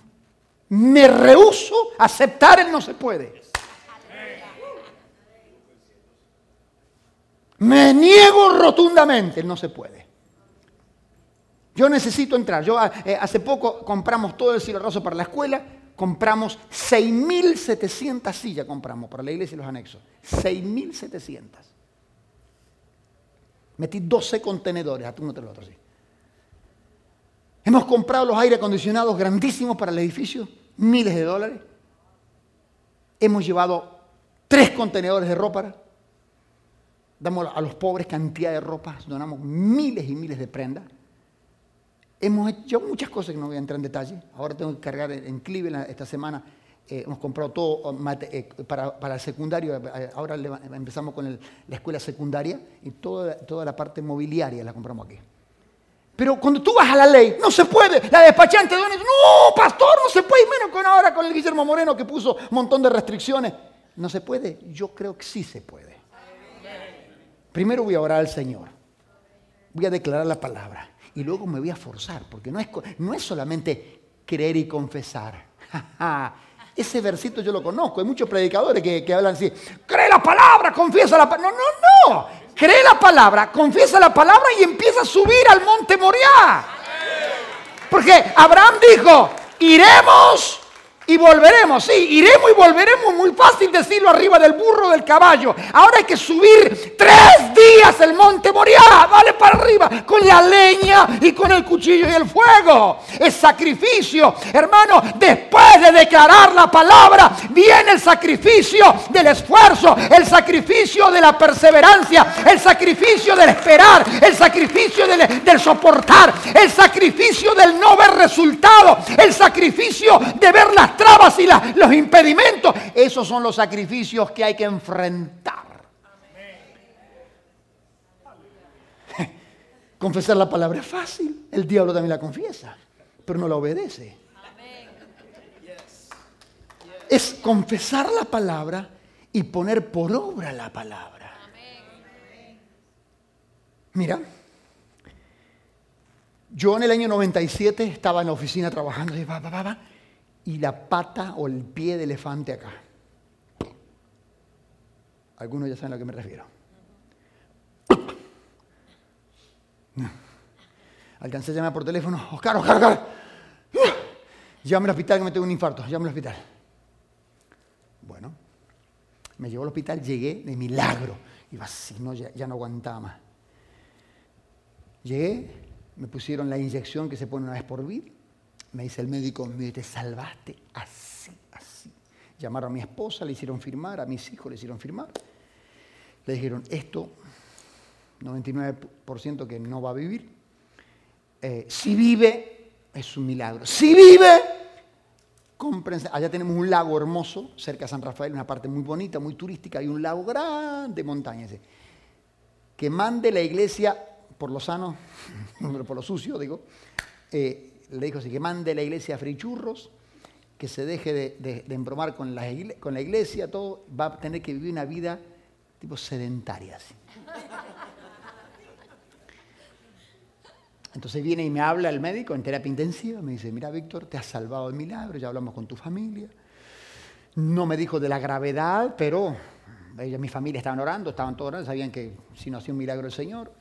me rehuso a aceptar el no se puede. Me niego rotundamente el no se puede. Yo necesito entrar. Yo eh, hace poco compramos todo el cielo raso para la escuela compramos 6.700 sillas compramos para la iglesia y los anexos. 6.700. Metí 12 contenedores, a uno tras el otro, sí. Hemos comprado los aire acondicionados grandísimos para el edificio, miles de dólares. Hemos llevado tres contenedores de ropa. Damos a los pobres cantidad de ropa, donamos miles y miles de prendas. Hemos hecho muchas cosas que no voy a entrar en detalle. Ahora tengo que cargar en Cleveland esta semana. Eh, hemos comprado todo eh, para, el secundario. Eh, ahora empezamos con la escuela secundaria y toda la parte mobiliaria la compramos aquí. Pero cuando tú vas a la ley, no se puede. La despachante de no, pastor, no se puede. Y menos con ahora con el Guillermo Moreno que puso un montón de restricciones. No se puede. Yo creo que sí se puede. Primero voy a orar al Señor. Voy a declarar la palabra y luego me voy a forzar, porque no es, no es solamente creer y confesar. Ese versito yo lo conozco, hay muchos predicadores que, hablan así, cree la palabra, confiesa la palabra. No, no, no, cree la palabra, confiesa la palabra y empieza a subir al monte Moriah. Porque Abraham dijo, iremos y volveremos. Sí, iremos y volveremos. Muy fácil decirlo arriba del burro del caballo. Ahora hay que subir tres días el monte Moriah. Vale para arriba con la leña y con el cuchillo y el fuego. Es sacrificio. Hermano, después de declarar la palabra, viene el sacrificio del esfuerzo, el sacrificio de la perseverancia, el sacrificio del esperar, el sacrificio del, del soportar, el sacrificio del no ver resultado, el sacrificio de ver las trabas y los impedimentos. Esos son los sacrificios que hay que enfrentar. Confesar la palabra es fácil. El diablo también la confiesa, pero no la obedece. Es confesar la palabra y poner por obra la palabra. Mira, yo en el año 97 estaba en la oficina trabajando y va, va, va, y la pata o el pie de elefante acá. Algunos ya saben a lo que me refiero. Alcancé a llamar por teléfono. Oscar, Oscar, Oscar. Llame al hospital que me tengo un infarto. Llame al hospital. Bueno, me llevó al hospital, llegué de milagro. Iba así, no, ya, ya no aguantaba más. Llegué, me pusieron la inyección que se pone una vez por vida me dice el médico, me te salvaste así, así. Llamaron a mi esposa, le hicieron firmar, a mis hijos le hicieron firmar. Le dijeron, esto, 99% que no va a vivir. Eh, si vive, es un milagro. Si vive, cómprense. Allá tenemos un lago hermoso, cerca de San Rafael, una parte muy bonita, muy turística, hay un lago grande, montañas. Que mande la iglesia, por lo sano, por lo sucio, digo, eh, le dijo así, que mande la iglesia a frichurros, que se deje de, embromar con la, iglesia, todo, va a tener que vivir una vida tipo sedentaria. Entonces viene y me habla el médico en terapia intensiva, me dice, mira Víctor, te has salvado el milagro, ya hablamos con tu familia. No me dijo de la gravedad, pero ella, mi familia estaban orando, estaban todos orando, sabían que si no hacía un milagro el Señor,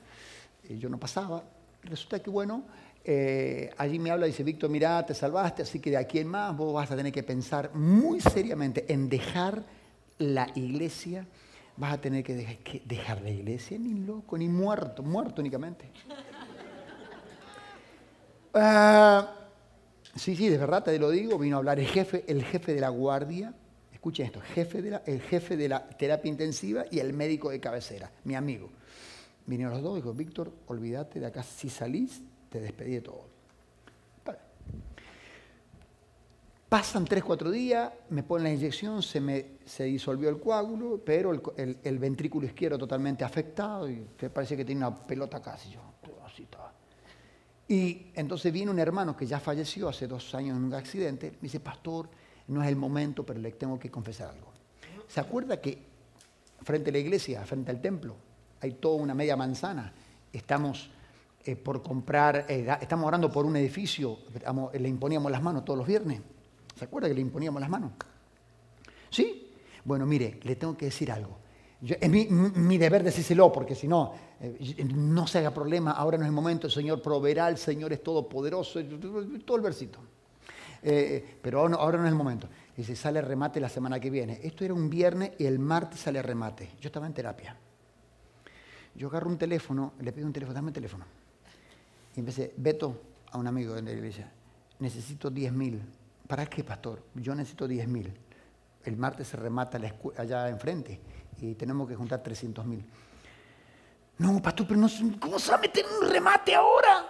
yo no pasaba. Resulta que, bueno, eh, allí me habla y dice, Víctor, mira, te salvaste, así que de aquí en más vos vas a tener que pensar muy seriamente en dejar la iglesia. Vas a tener que dejar, la iglesia, ni loco, ni muerto, muerto únicamente. Ah, sí, sí, de verdad te lo digo, vino a hablar el jefe, el jefe de la guardia, escuchen esto, el jefe de la terapia intensiva y el médico de cabecera, mi amigo. Vinieron los dos dijo, Víctor, olvídate de acá, si salís, te despedí de todo. Pasan tres, cuatro días, me ponen la inyección, se me se disolvió el coágulo, pero el, ventrículo izquierdo totalmente afectado y parece que tiene una pelota casi. Yo, así. Y entonces viene un hermano que ya falleció hace dos años en un accidente, me dice, pastor, no es el momento, pero le tengo que confesar algo. ¿Se acuerda que frente a la iglesia, frente al templo, hay toda una media manzana? Estamos eh, por comprar, eh, estamos orando por un edificio, le imponíamos las manos todos los viernes. ¿Se acuerda que le imponíamos las manos? ¿Sí? Bueno, mire, le tengo que decir algo. es mi, deber decírselo, porque si no, eh, no se haga problema, ahora no es el momento, el Señor proveerá, el Señor es todopoderoso, todo el versito. pero ahora no, es el momento. Dice, sale remate la semana que viene. Esto era un viernes y el martes sale remate. Yo estaba en terapia. Yo agarro un teléfono, le pido un teléfono, dame un teléfono. Y empecé, Beto, a un amigo de la iglesia, necesito 10 mil. ¿Para qué, pastor? Yo necesito 10 mil. El martes se remata allá enfrente y tenemos que juntar 300 mil. No, pastor, pero no, ¿cómo se va a meter un remate ahora?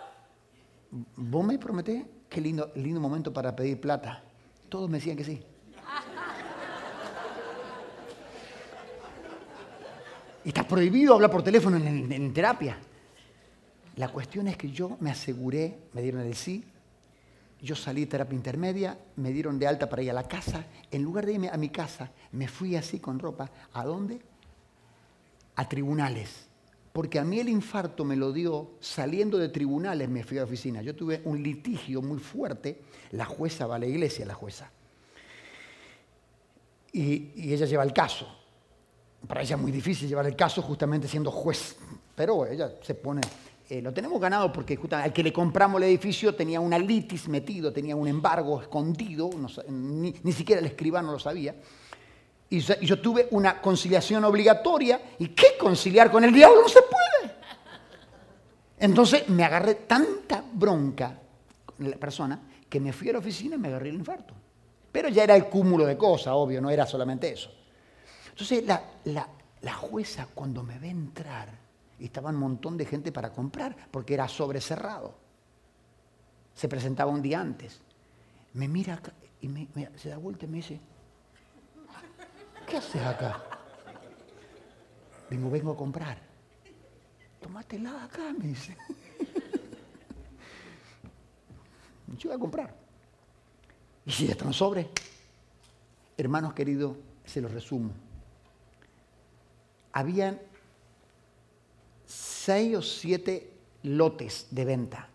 Vos me prometés, qué lindo, lindo momento para pedir plata. Todos me decían que sí. Y está prohibido hablar por teléfono en terapia. La cuestión es que yo me aseguré, me dieron el sí, yo salí de terapia intermedia, me dieron de alta para ir a la casa. En lugar de irme a mi casa, me fui así con ropa. ¿A dónde? A tribunales. Porque a mí el infarto me lo dio saliendo de tribunales, me fui a la oficina. Yo tuve un litigio muy fuerte. La jueza va a la iglesia, la jueza. Y, ella lleva el caso. Para ella es muy difícil llevar el caso justamente siendo juez. Pero ella se pone eh, lo tenemos ganado porque justamente al que le compramos el edificio tenía una litis metido, tenía un embargo escondido, ni, siquiera el escribano lo sabía. Y yo, tuve una conciliación obligatoria. ¿Y qué conciliar con el diablo? No se puede. Entonces me agarré tanta bronca con la persona que me fui a la oficina y me agarré el infarto. Pero ya era el cúmulo de cosas, obvio, no era solamente eso. Entonces la, la jueza cuando me ve entrar, y estaba un montón de gente para comprar, porque era sobrecerrado. Se presentaba un día antes. Me mira acá y se da vuelta y me dice, ¿qué haces acá? Vengo, vengo a comprar. Tómatela acá, me dice. Yo voy a comprar. Y si está un sobre, hermanos queridos, se los resumo. Habían seis o siete lotes de venta.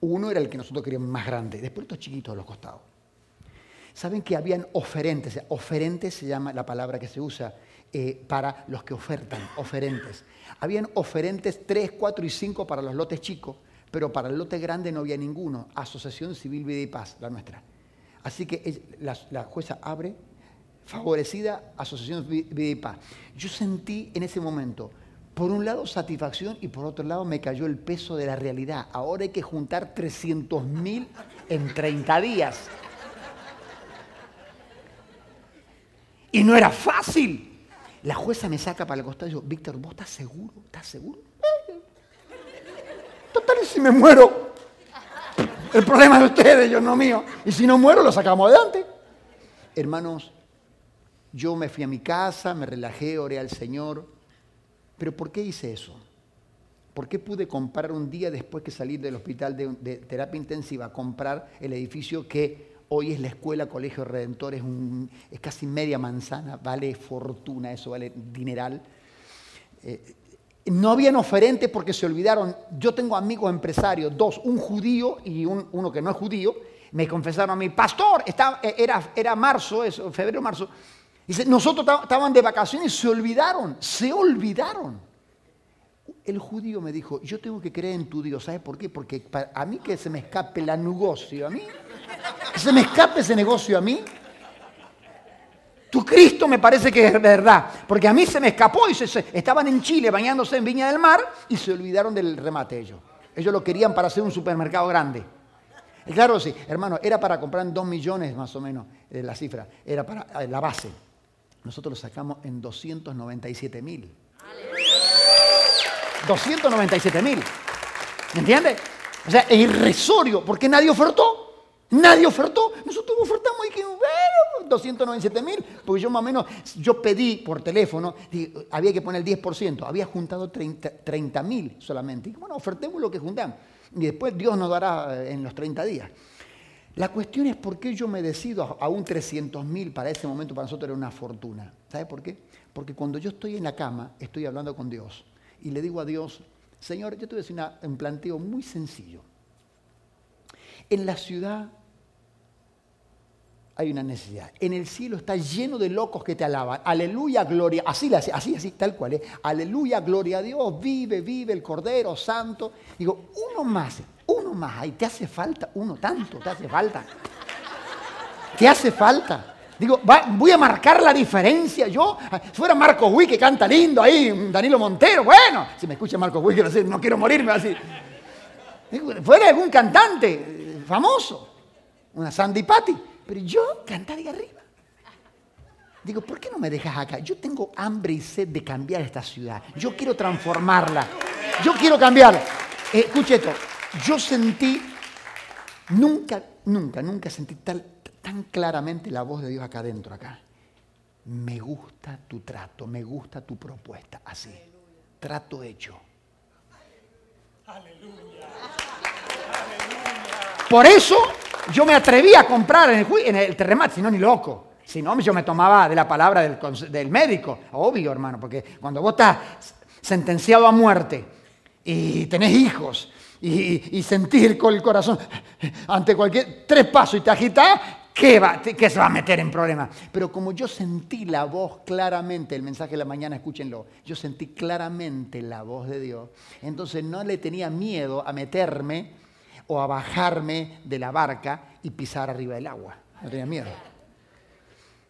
Uno era el que nosotros queríamos más grande, después estos chiquitos a los costados. Saben que habían oferentes, oferentes se llama la palabra que se usa eh, para los que ofertan, oferentes. Habían oferentes 3, 4 y 5 para los lotes chicos, pero para el lote grande no había ninguno. Asociación Civil Vida y Paz, la nuestra. Así que la, la jueza abre, favorecida Asociación Vida y Paz. Yo sentí en ese momento, por un lado satisfacción y por otro lado me cayó el peso de la realidad. Ahora hay que juntar 300 mil en 30 días. Y no era fácil. La jueza me saca para el costado y dijo, Víctor, ¿vos estás seguro? ¿Estás seguro? Total, si me muero, el problema es de ustedes, yo no mío. Y si no muero, lo sacamos adelante. Hermanos, yo me fui a mi casa, me relajé, oré al Señor, pero ¿por qué hice eso? ¿Por qué pude comprar un día después que salir del hospital de, terapia intensiva, comprar el edificio que hoy es la escuela Colegio Redentor, es, es casi media manzana, vale fortuna, eso vale dineral? Eh, no habían oferentes porque se olvidaron. Yo tengo amigos empresarios, dos, un judío y uno que no es judío, me confesaron a mí, pastor, estaba, era, era marzo, eso, febrero, marzo, Dice, nosotros estaban de vacaciones y se olvidaron, se olvidaron. El judío me dijo, yo tengo que creer en tu Dios. ¿Sabes por qué? Porque a mí que se me escape la negocio, a mí, que se me escape ese negocio a mí, tu Cristo me parece que es verdad, porque a mí se me escapó y se, estaban en Chile bañándose en Viña del Mar y se olvidaron del remate ellos. Ellos lo querían para hacer un supermercado grande. Claro, sí, hermano, era para comprar 2 millones más o menos eh, la cifra, era para eh, la base. Nosotros lo sacamos en 297 mil. 297 mil. ¿Me entiendes? O sea, es irrisorio, porque nadie ofertó. Nadie ofertó. Nosotros ofertamos y dijimos, bueno, 297 mil. Porque yo más o menos, yo pedí por teléfono, había que poner el 10%. Había juntado 30 mil solamente. Y bueno, ofertemos lo que juntamos. Y después Dios nos dará eh, en los 30 días. La cuestión es por qué yo me decido a un 300 mil para ese momento, para nosotros era una fortuna. ¿Sabe por qué? Porque cuando yo estoy en la cama, estoy hablando con Dios. Y le digo a Dios, Señor, yo te voy a un planteo muy sencillo. En la ciudad hay una necesidad. En el cielo está lleno de locos que te alaban. Aleluya, gloria. Así, así, así, tal cual. ¿eh? Aleluya, gloria a Dios. Vive, vive el Cordero Santo. Digo, uno más, uno más. Ahí te hace falta uno tanto, te hace falta. Te hace falta. Digo, voy a marcar la diferencia yo. Si fuera Marco Wick que canta lindo ahí, Danilo Montero, bueno, si me escucha Marco Wick, no, no quiero morirme así. Fuera algún cantante famoso, una Sandy Patty, pero yo cantar arriba. Digo, ¿por qué no me dejas acá? Yo tengo hambre y sed de cambiar esta ciudad. Yo quiero transformarla. Yo quiero cambiarla. Eh, escuche esto. Yo sentí, nunca, nunca, nunca sentí tal, tan claramente la voz de Dios acá adentro, acá. Me gusta tu trato, me gusta tu propuesta, así. Trato hecho. Aleluya. Por eso yo me atreví a comprar en el, en el terremoto, si no, ni loco. Si no, yo me tomaba de la palabra del, del, médico. Obvio, hermano, porque cuando vos estás sentenciado a muerte y tenés hijos y, y sentís el corazón ante cualquier tres pasos y te agitas, ¿Qué, va, ¿Qué se va a meter en problemas? Pero como yo sentí la voz claramente, el mensaje de la mañana, escúchenlo, yo sentí claramente la voz de Dios, entonces no le tenía miedo a meterme o a bajarme de la barca y pisar arriba del agua. No tenía miedo.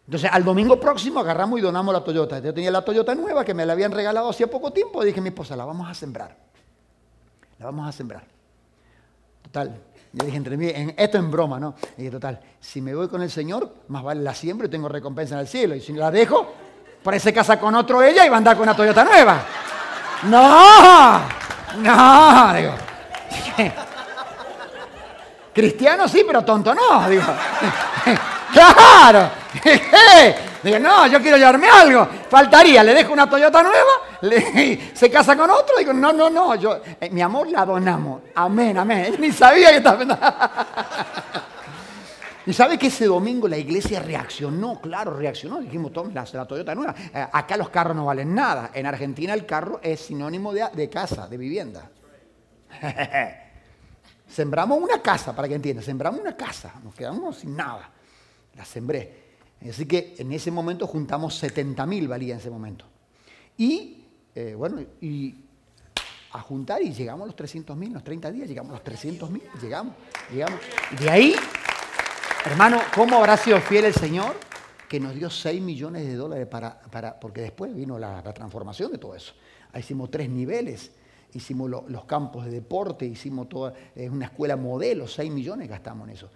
Entonces, al domingo próximo agarramos y donamos la Toyota. Yo tenía la Toyota nueva que me la habían regalado hacía poco tiempo. Y dije mi esposa, la vamos a sembrar. La vamos a sembrar. Total, yo dije entre mí, esto en broma, ¿no? Y dije, total, si me voy con el Señor, más vale la siembro y tengo recompensa en el cielo. Y si la dejo, parece casa con otro ella y va a andar con una Toyota nueva. No, no, digo. Cristiano sí, pero tonto no, digo. Claro. Digo, no, yo quiero llevarme algo. Faltaría, le dejo una Toyota nueva, se casa con otro. Digo, no, no, no, yo, eh, mi amor la donamos. Amén, amén. Ni sabía que estaba. y sabe que ese domingo la iglesia reaccionó, claro, reaccionó. Dijimos, toma la, la, Toyota nueva. Eh, acá los carros no valen nada. En Argentina el carro es sinónimo de, de casa, de vivienda. Sembramos una casa, para que entiendan, sembramos una casa, nos quedamos sin nada. La sembré. Así que en ese momento juntamos 70 mil valía en ese momento. Y eh, bueno, y a juntar y llegamos a los 300 mil, los 30 días llegamos a los 300 mil, llegamos, llegamos. Y de ahí, hermano, ¿cómo habrá sido fiel el Señor? Que nos dio 6 millones de dólares para, para porque después vino la, transformación de todo eso. Ahí hicimos tres niveles, hicimos los campos de deporte, hicimos toda, una escuela modelo, 6 millones gastamos en eso.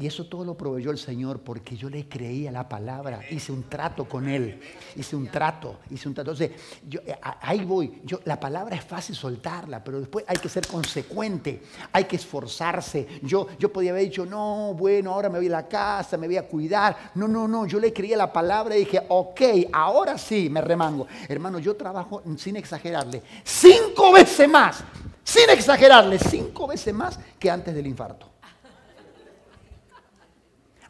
Y eso todo lo proveyó el Señor porque yo le creía la palabra, hice un trato con Él, hice un trato, hice un trato. Entonces, yo, eh, ahí voy, yo, la palabra es fácil soltarla, pero después hay que ser consecuente, hay que esforzarse. Yo, yo podía haber dicho, no, bueno, ahora me voy a la casa, me voy a cuidar. No, no, no, yo le creía la palabra y dije, ok, ahora sí me remango. Hermano, yo trabajo, sin exagerarle, cinco veces más, sin exagerarle, cinco veces más que antes del infarto.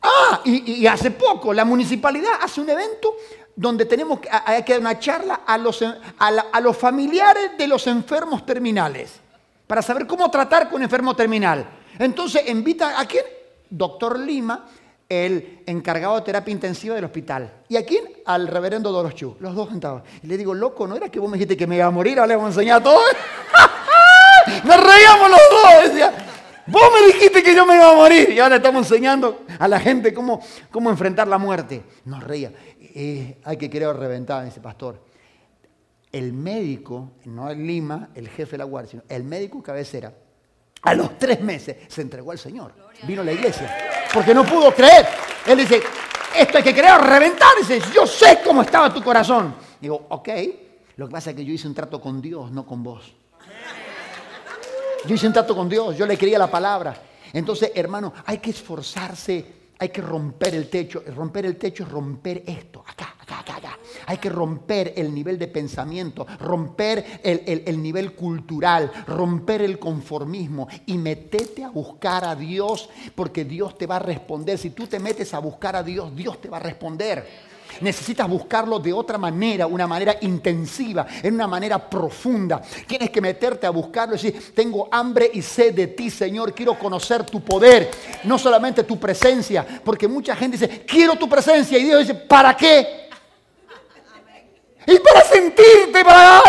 Ah, y, hace poco la municipalidad hace un evento donde tenemos que, hay que dar una charla a los, a, los familiares de los enfermos terminales para saber cómo tratar con un enfermo terminal. Entonces invita a quién? Doctor Lima, el encargado de terapia intensiva del hospital. ¿Y a quién? Al reverendo Dorochu, los dos sentados. Y le digo, loco, ¿no era que vos me dijiste que me iba a morir? Ahora le vamos a enseñar a todos. Nos reíamos los dos. Decía, vos me dijiste que yo me iba a morir. Y ahora estamos enseñando a la gente cómo, cómo enfrentar la muerte. Nos reía. Eh, hay que querer reventar, ese pastor. El médico, no el Lima, el jefe de la guardia, sino el médico cabecera, a los tres meses se entregó al Señor. Vino a la iglesia. Porque no pudo creer. Él dice, esto hay que creer reventar. Dice, yo sé cómo estaba tu corazón. Digo, ok. Lo que pasa es que yo hice un trato con Dios, no con vos. Yo hice un trato con Dios, yo le quería la palabra. Entonces, hermano, hay que esforzarse hay que romper el techo. Romper el techo es romper esto, acá, acá, acá, acá. Hay que romper el nivel de pensamiento, romper el, el, nivel cultural, romper el conformismo y metete a buscar a Dios porque Dios te va a responder. Si tú te metes a buscar a Dios, Dios te va a responder. Necesitas buscarlo de otra manera, una manera intensiva, en una manera profunda. Tienes que meterte a buscarlo y decir, tengo hambre y sed de ti, Señor, quiero conocer tu poder, no solamente tu presencia, porque mucha gente dice, quiero tu presencia y Dios dice, ¿para qué? Y para sentirte, para...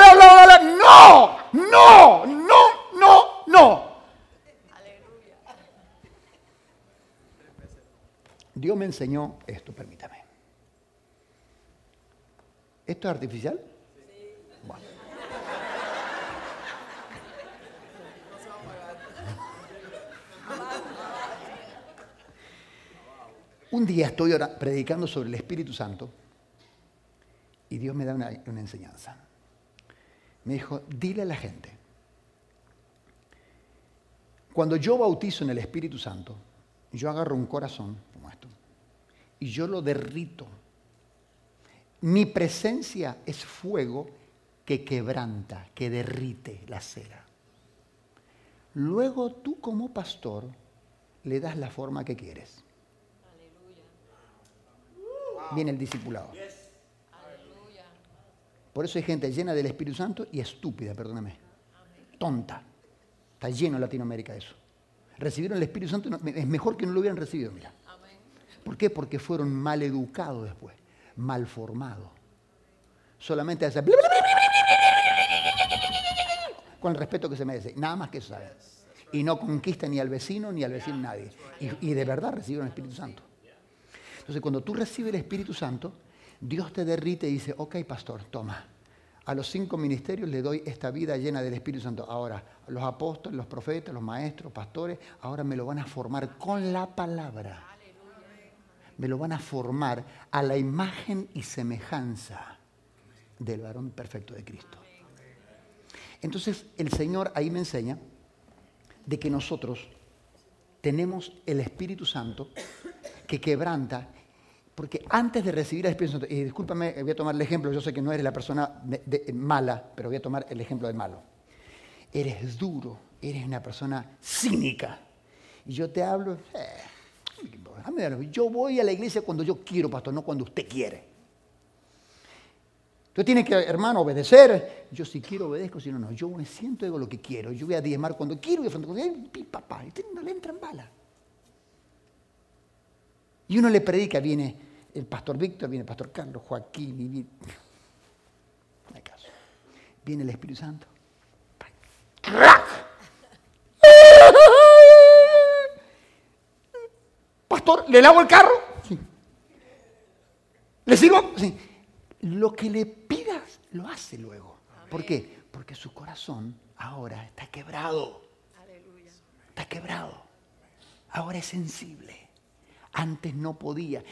No, no, no, no, no. Dios me enseñó esto, permítame. ¿Esto es artificial? Sí. Bueno. Un día estoy predicando sobre el Espíritu Santo y Dios me da una, una, enseñanza. Me dijo, dile a la gente, cuando yo bautizo en el Espíritu Santo, yo agarro un corazón como esto y yo lo derrito mi presencia es fuego que quebranta, que derrite la cera. Luego tú como pastor le das la forma que quieres. Viene el discipulado. Por eso hay gente llena del Espíritu Santo y estúpida, perdóname. Tonta. Está lleno en Latinoamérica eso. Recibieron el Espíritu Santo es mejor que no lo hubieran recibido, mira. ¿Por qué? Porque fueron mal educados después mal formado. Solamente hace con el respeto que se merece. Nada más que eso sabe. Y no conquista ni al vecino ni al vecino nadie. Y, de verdad recibe el Espíritu Santo. Entonces, cuando tú recibes el Espíritu Santo, Dios te derrite y dice, ok, pastor, toma. A los cinco ministerios le doy esta vida llena del Espíritu Santo. Ahora, los apóstoles, los profetas, los maestros, pastores, ahora me lo van a formar con la palabra me lo van a formar a la imagen y semejanza del varón perfecto de Cristo. Entonces el Señor ahí me enseña de que nosotros tenemos el Espíritu Santo que quebranta, porque antes de recibir el Espíritu Santo, y discúlpame, voy a tomar el ejemplo, yo sé que no eres la persona mala, pero voy a tomar el ejemplo del malo. Eres duro, eres una persona cínica. Y yo te hablo, eh, yo voy a la iglesia cuando yo quiero, pastor, no cuando usted quiere. Tú tienes que, hermano, obedecer. Yo si quiero obedezco, si no, no. Yo me siento, digo lo que quiero. Yo voy a diezmar cuando quiero y cuando quiero. papá, y no le entran balas. Y uno le predica, viene el pastor Víctor, viene el pastor Carlos, Joaquín, viene... Viene el Espíritu Santo. Pastor, ¿le lavo el carro? Sí. ¿Le sigo? Sí. Lo que le pidas, lo hace luego. ¿Por qué? Porque su corazón ahora está quebrado. Está quebrado. Ahora es sensible. Antes no podía.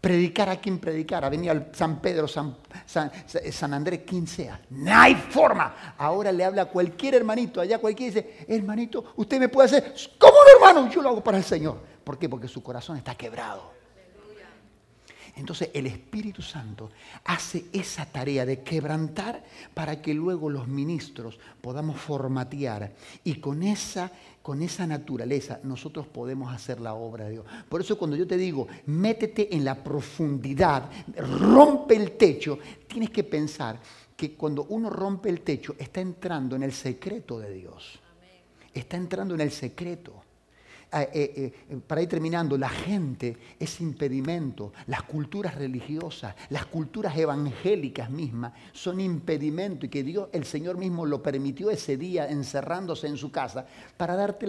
Predicar a quien predicara. Venía al San Pedro, San, San, Andrés, quien sea. No hay forma. Ahora le habla a cualquier hermanito. Allá cualquiera dice, hermanito, usted me puede hacer. ¿Cómo no, hermano? Yo lo hago para el Señor. ¿Por qué? Porque su corazón está quebrado. Entonces el Espíritu Santo hace esa tarea de quebrantar para que luego los ministros podamos formatear y con esa, con esa naturaleza nosotros podemos hacer la obra de Dios. Por eso cuando yo te digo, métete en la profundidad, rompe el techo, tienes que pensar que cuando uno rompe el techo está entrando en el secreto de Dios. Está entrando en el secreto. Eh, eh, eh, para ir terminando, la gente es impedimento, las culturas religiosas, las culturas evangélicas mismas son impedimento y que Dios, el Señor mismo lo permitió ese día encerrándose en su casa para darte,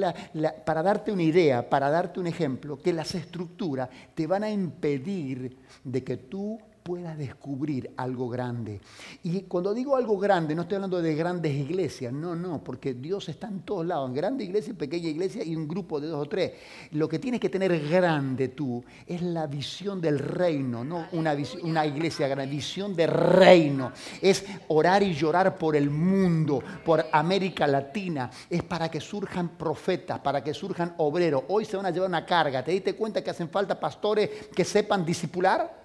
para darte una idea, para darte un ejemplo, que las estructuras te van a impedir de que tú pueda descubrir algo grande. Y cuando digo algo grande, no estoy hablando de grandes iglesias, no, no, porque Dios está en todos lados, en grande iglesia pequeña iglesia y un grupo de dos o tres. Lo que tienes que tener grande tú es la visión del reino, no una, una iglesia grande, visión de reino. Es orar y llorar por el mundo, por América Latina, es para que surjan profetas, para que surjan obreros. Hoy se van a llevar una carga, ¿te diste cuenta que hacen falta pastores que sepan disipular?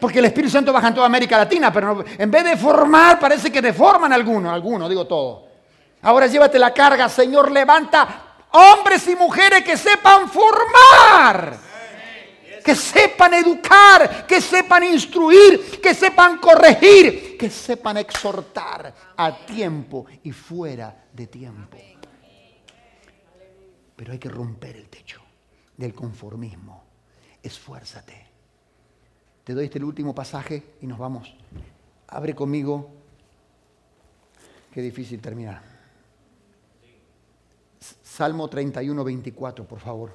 Porque el Espíritu Santo baja en toda América Latina, pero en vez de formar, parece que deforman algunos, algunos, digo todo. Ahora llévate la carga, Señor, levanta hombres y mujeres que sepan formar, que sepan educar, que sepan instruir, que sepan corregir, que sepan exhortar a tiempo y fuera de tiempo. Pero hay que romper el techo del conformismo. Esfuérzate te doy este último pasaje y nos vamos. Abre conmigo. Qué difícil terminar. Salmo 31, 24, por favor.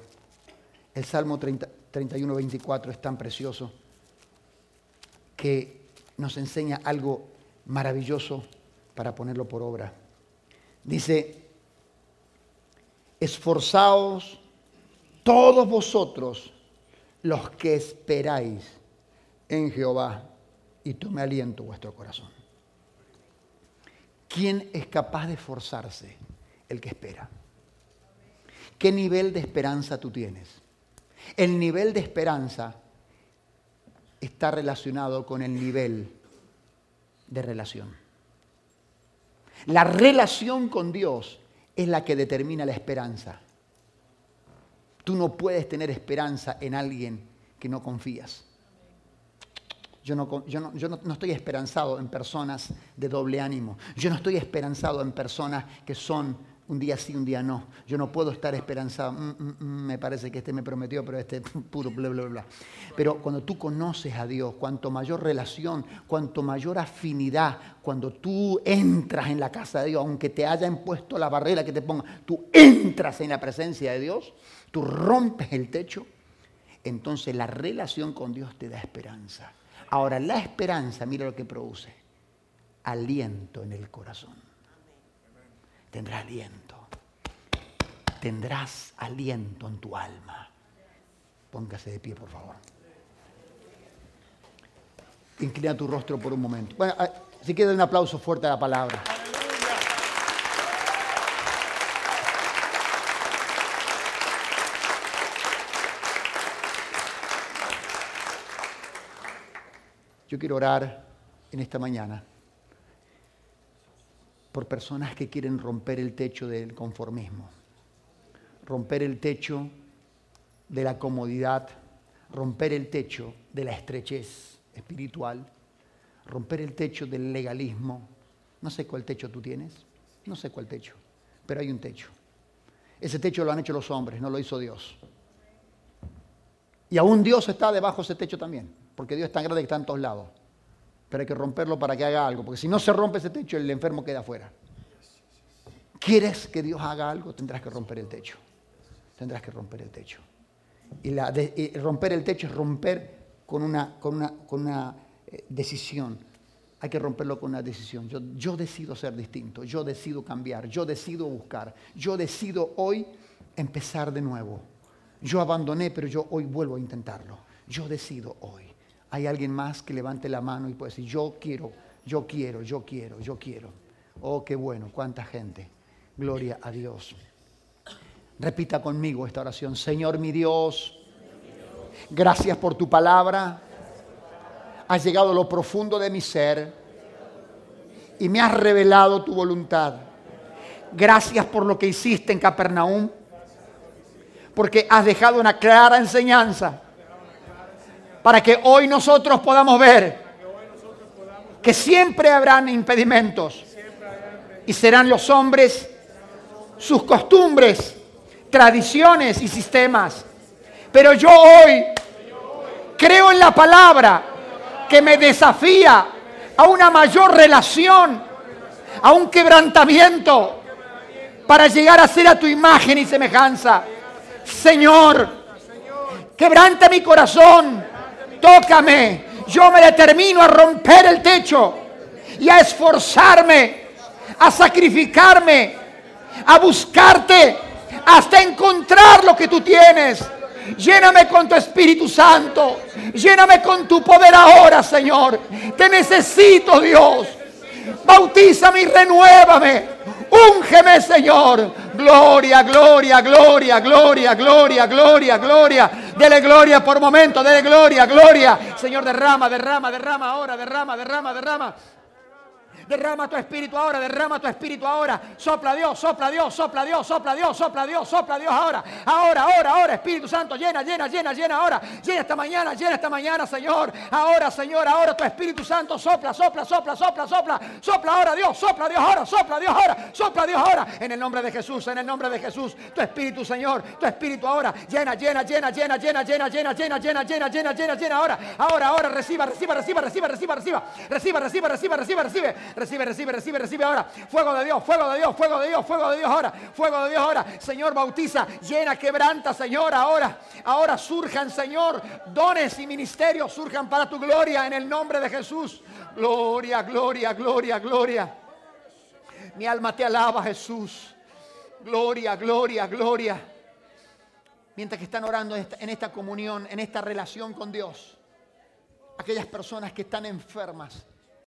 El Salmo 31, 24 es tan precioso que nos enseña algo maravilloso para ponerlo por obra. Dice, esforzaos todos vosotros los que esperáis en Jehová y tome aliento vuestro corazón. ¿Quién es capaz de esforzarse? El que espera. ¿Qué nivel de esperanza tú tienes? El nivel de esperanza está relacionado con el nivel de relación. La relación con Dios es la que determina la esperanza. Tú no puedes tener esperanza en alguien que no confías. Yo, no, estoy esperanzado en personas de doble ánimo. Yo no estoy esperanzado en personas que son un día sí, un día no. Yo no puedo estar esperanzado. Mm, mm, mm, me parece que este me prometió, pero este puro bla, bla, bla. Pero cuando tú conoces a Dios, cuanto mayor relación, cuanto mayor afinidad, cuando tú entras en la casa de Dios, aunque te hayan puesto la barrera que te ponga, tú entras en la presencia de Dios, tú rompes el techo, entonces la relación con Dios te da esperanza. Ahora, la esperanza, mira lo que produce. Aliento en el corazón. Tendrás aliento. Tendrás aliento en tu alma. Póngase de pie, por favor. Inclina tu rostro por un momento. Bueno, ah, si queda un aplauso fuerte a la palabra. Yo quiero orar en esta mañana por personas que quieren romper el techo del conformismo, romper el techo de la comodidad, romper el techo de la estrechez espiritual, romper el techo del legalismo. No sé cuál techo tú tienes, no sé cuál techo, pero hay un techo. Ese techo lo han hecho los hombres, no lo hizo Dios. Y aún Dios está debajo de ese techo también porque Dios es tan grande que está en todos lados. Pero hay que romperlo para que haga algo, porque si no se rompe ese techo, el enfermo queda afuera. ¿Quieres que Dios haga algo? Tendrás que romper el techo. Tendrás que romper el techo. Y, romper el techo es romper con una, con una, con una eh, decisión. Hay que romperlo con una decisión. Yo, yo decido ser distinto, yo decido cambiar, yo decido buscar, yo decido hoy empezar de nuevo. Yo abandoné, pero yo hoy vuelvo a intentarlo. Yo decido hoy. Hay alguien más que levante la mano y puede decir, yo quiero, yo quiero, yo quiero, yo quiero. Oh, qué bueno, cuánta gente. Gloria a Dios. Repita conmigo esta oración. Señor mi Dios, gracias por tu palabra. Has llegado a lo profundo de mi ser y me has revelado tu voluntad. Gracias por lo que hiciste en Capernaum, porque has dejado una clara enseñanza para que hoy nosotros podamos ver que siempre habrán impedimentos y serán los hombres, sus costumbres, tradiciones y sistemas. Pero yo hoy creo en la palabra que me desafía a una mayor relación, a un quebrantamiento para llegar a ser a tu imagen y semejanza. Señor, quebranta mi corazón, tócame. Yo me determino a romper el techo y a esforzarme, a sacrificarme, a buscarte hasta encontrar lo que tú tienes. Lléname con tu Espíritu Santo. Lléname con tu poder ahora, Señor. Te necesito, Dios. Bautízame y renuévame. Úngeme, Señor. Gloria, gloria, gloria, gloria, gloria, gloria, gloria. Dele gloria por momento, dele gloria, gloria. Señor, derrama, derrama, derrama ahora, derrama, derrama, derrama. Derrama tu espíritu ahora, derrama tu espíritu ahora. Sopla Dios, sopla Dios, sopla Dios, sopla Dios, sopla Dios, sopla Dios ahora. Ahora, ahora, ahora, Espíritu Santo, llena, llena, llena, llena ahora. Llena esta mañana, llena esta mañana, Señor. Ahora, Señor, ahora tu Espíritu Santo sopla, sopla, sopla, sopla, sopla. Sopla ahora Dios, sopla Dios ahora, sopla Dios ahora, sopla Dios ahora. En el nombre de Jesús, en el nombre de Jesús. Tu Espíritu, Señor, tu Espíritu ahora. Llena, llena, llena, llena, llena, llena, llena, llena, llena, llena, llena, llena, llena ahora. Ahora, ahora, reciba, reciba, reciba, reciba, reciba, reciba. Reciba, reciba, reciba, reciba. Recibe, recibe, recibe, recibe ahora. Fuego de Dios, fuego de Dios, fuego de Dios, fuego de Dios ahora. Fuego de Dios ahora. Señor, bautiza, llena, quebranta, Señor, ahora. Ahora surjan, Señor, dones y ministerios surjan para tu gloria en el nombre de Jesús. Gloria, gloria, gloria, gloria. Mi alma te alaba, Jesús. Gloria, gloria, gloria. Mientras que están orando en esta, comunión, en esta relación con Dios. Aquellas personas que están enfermas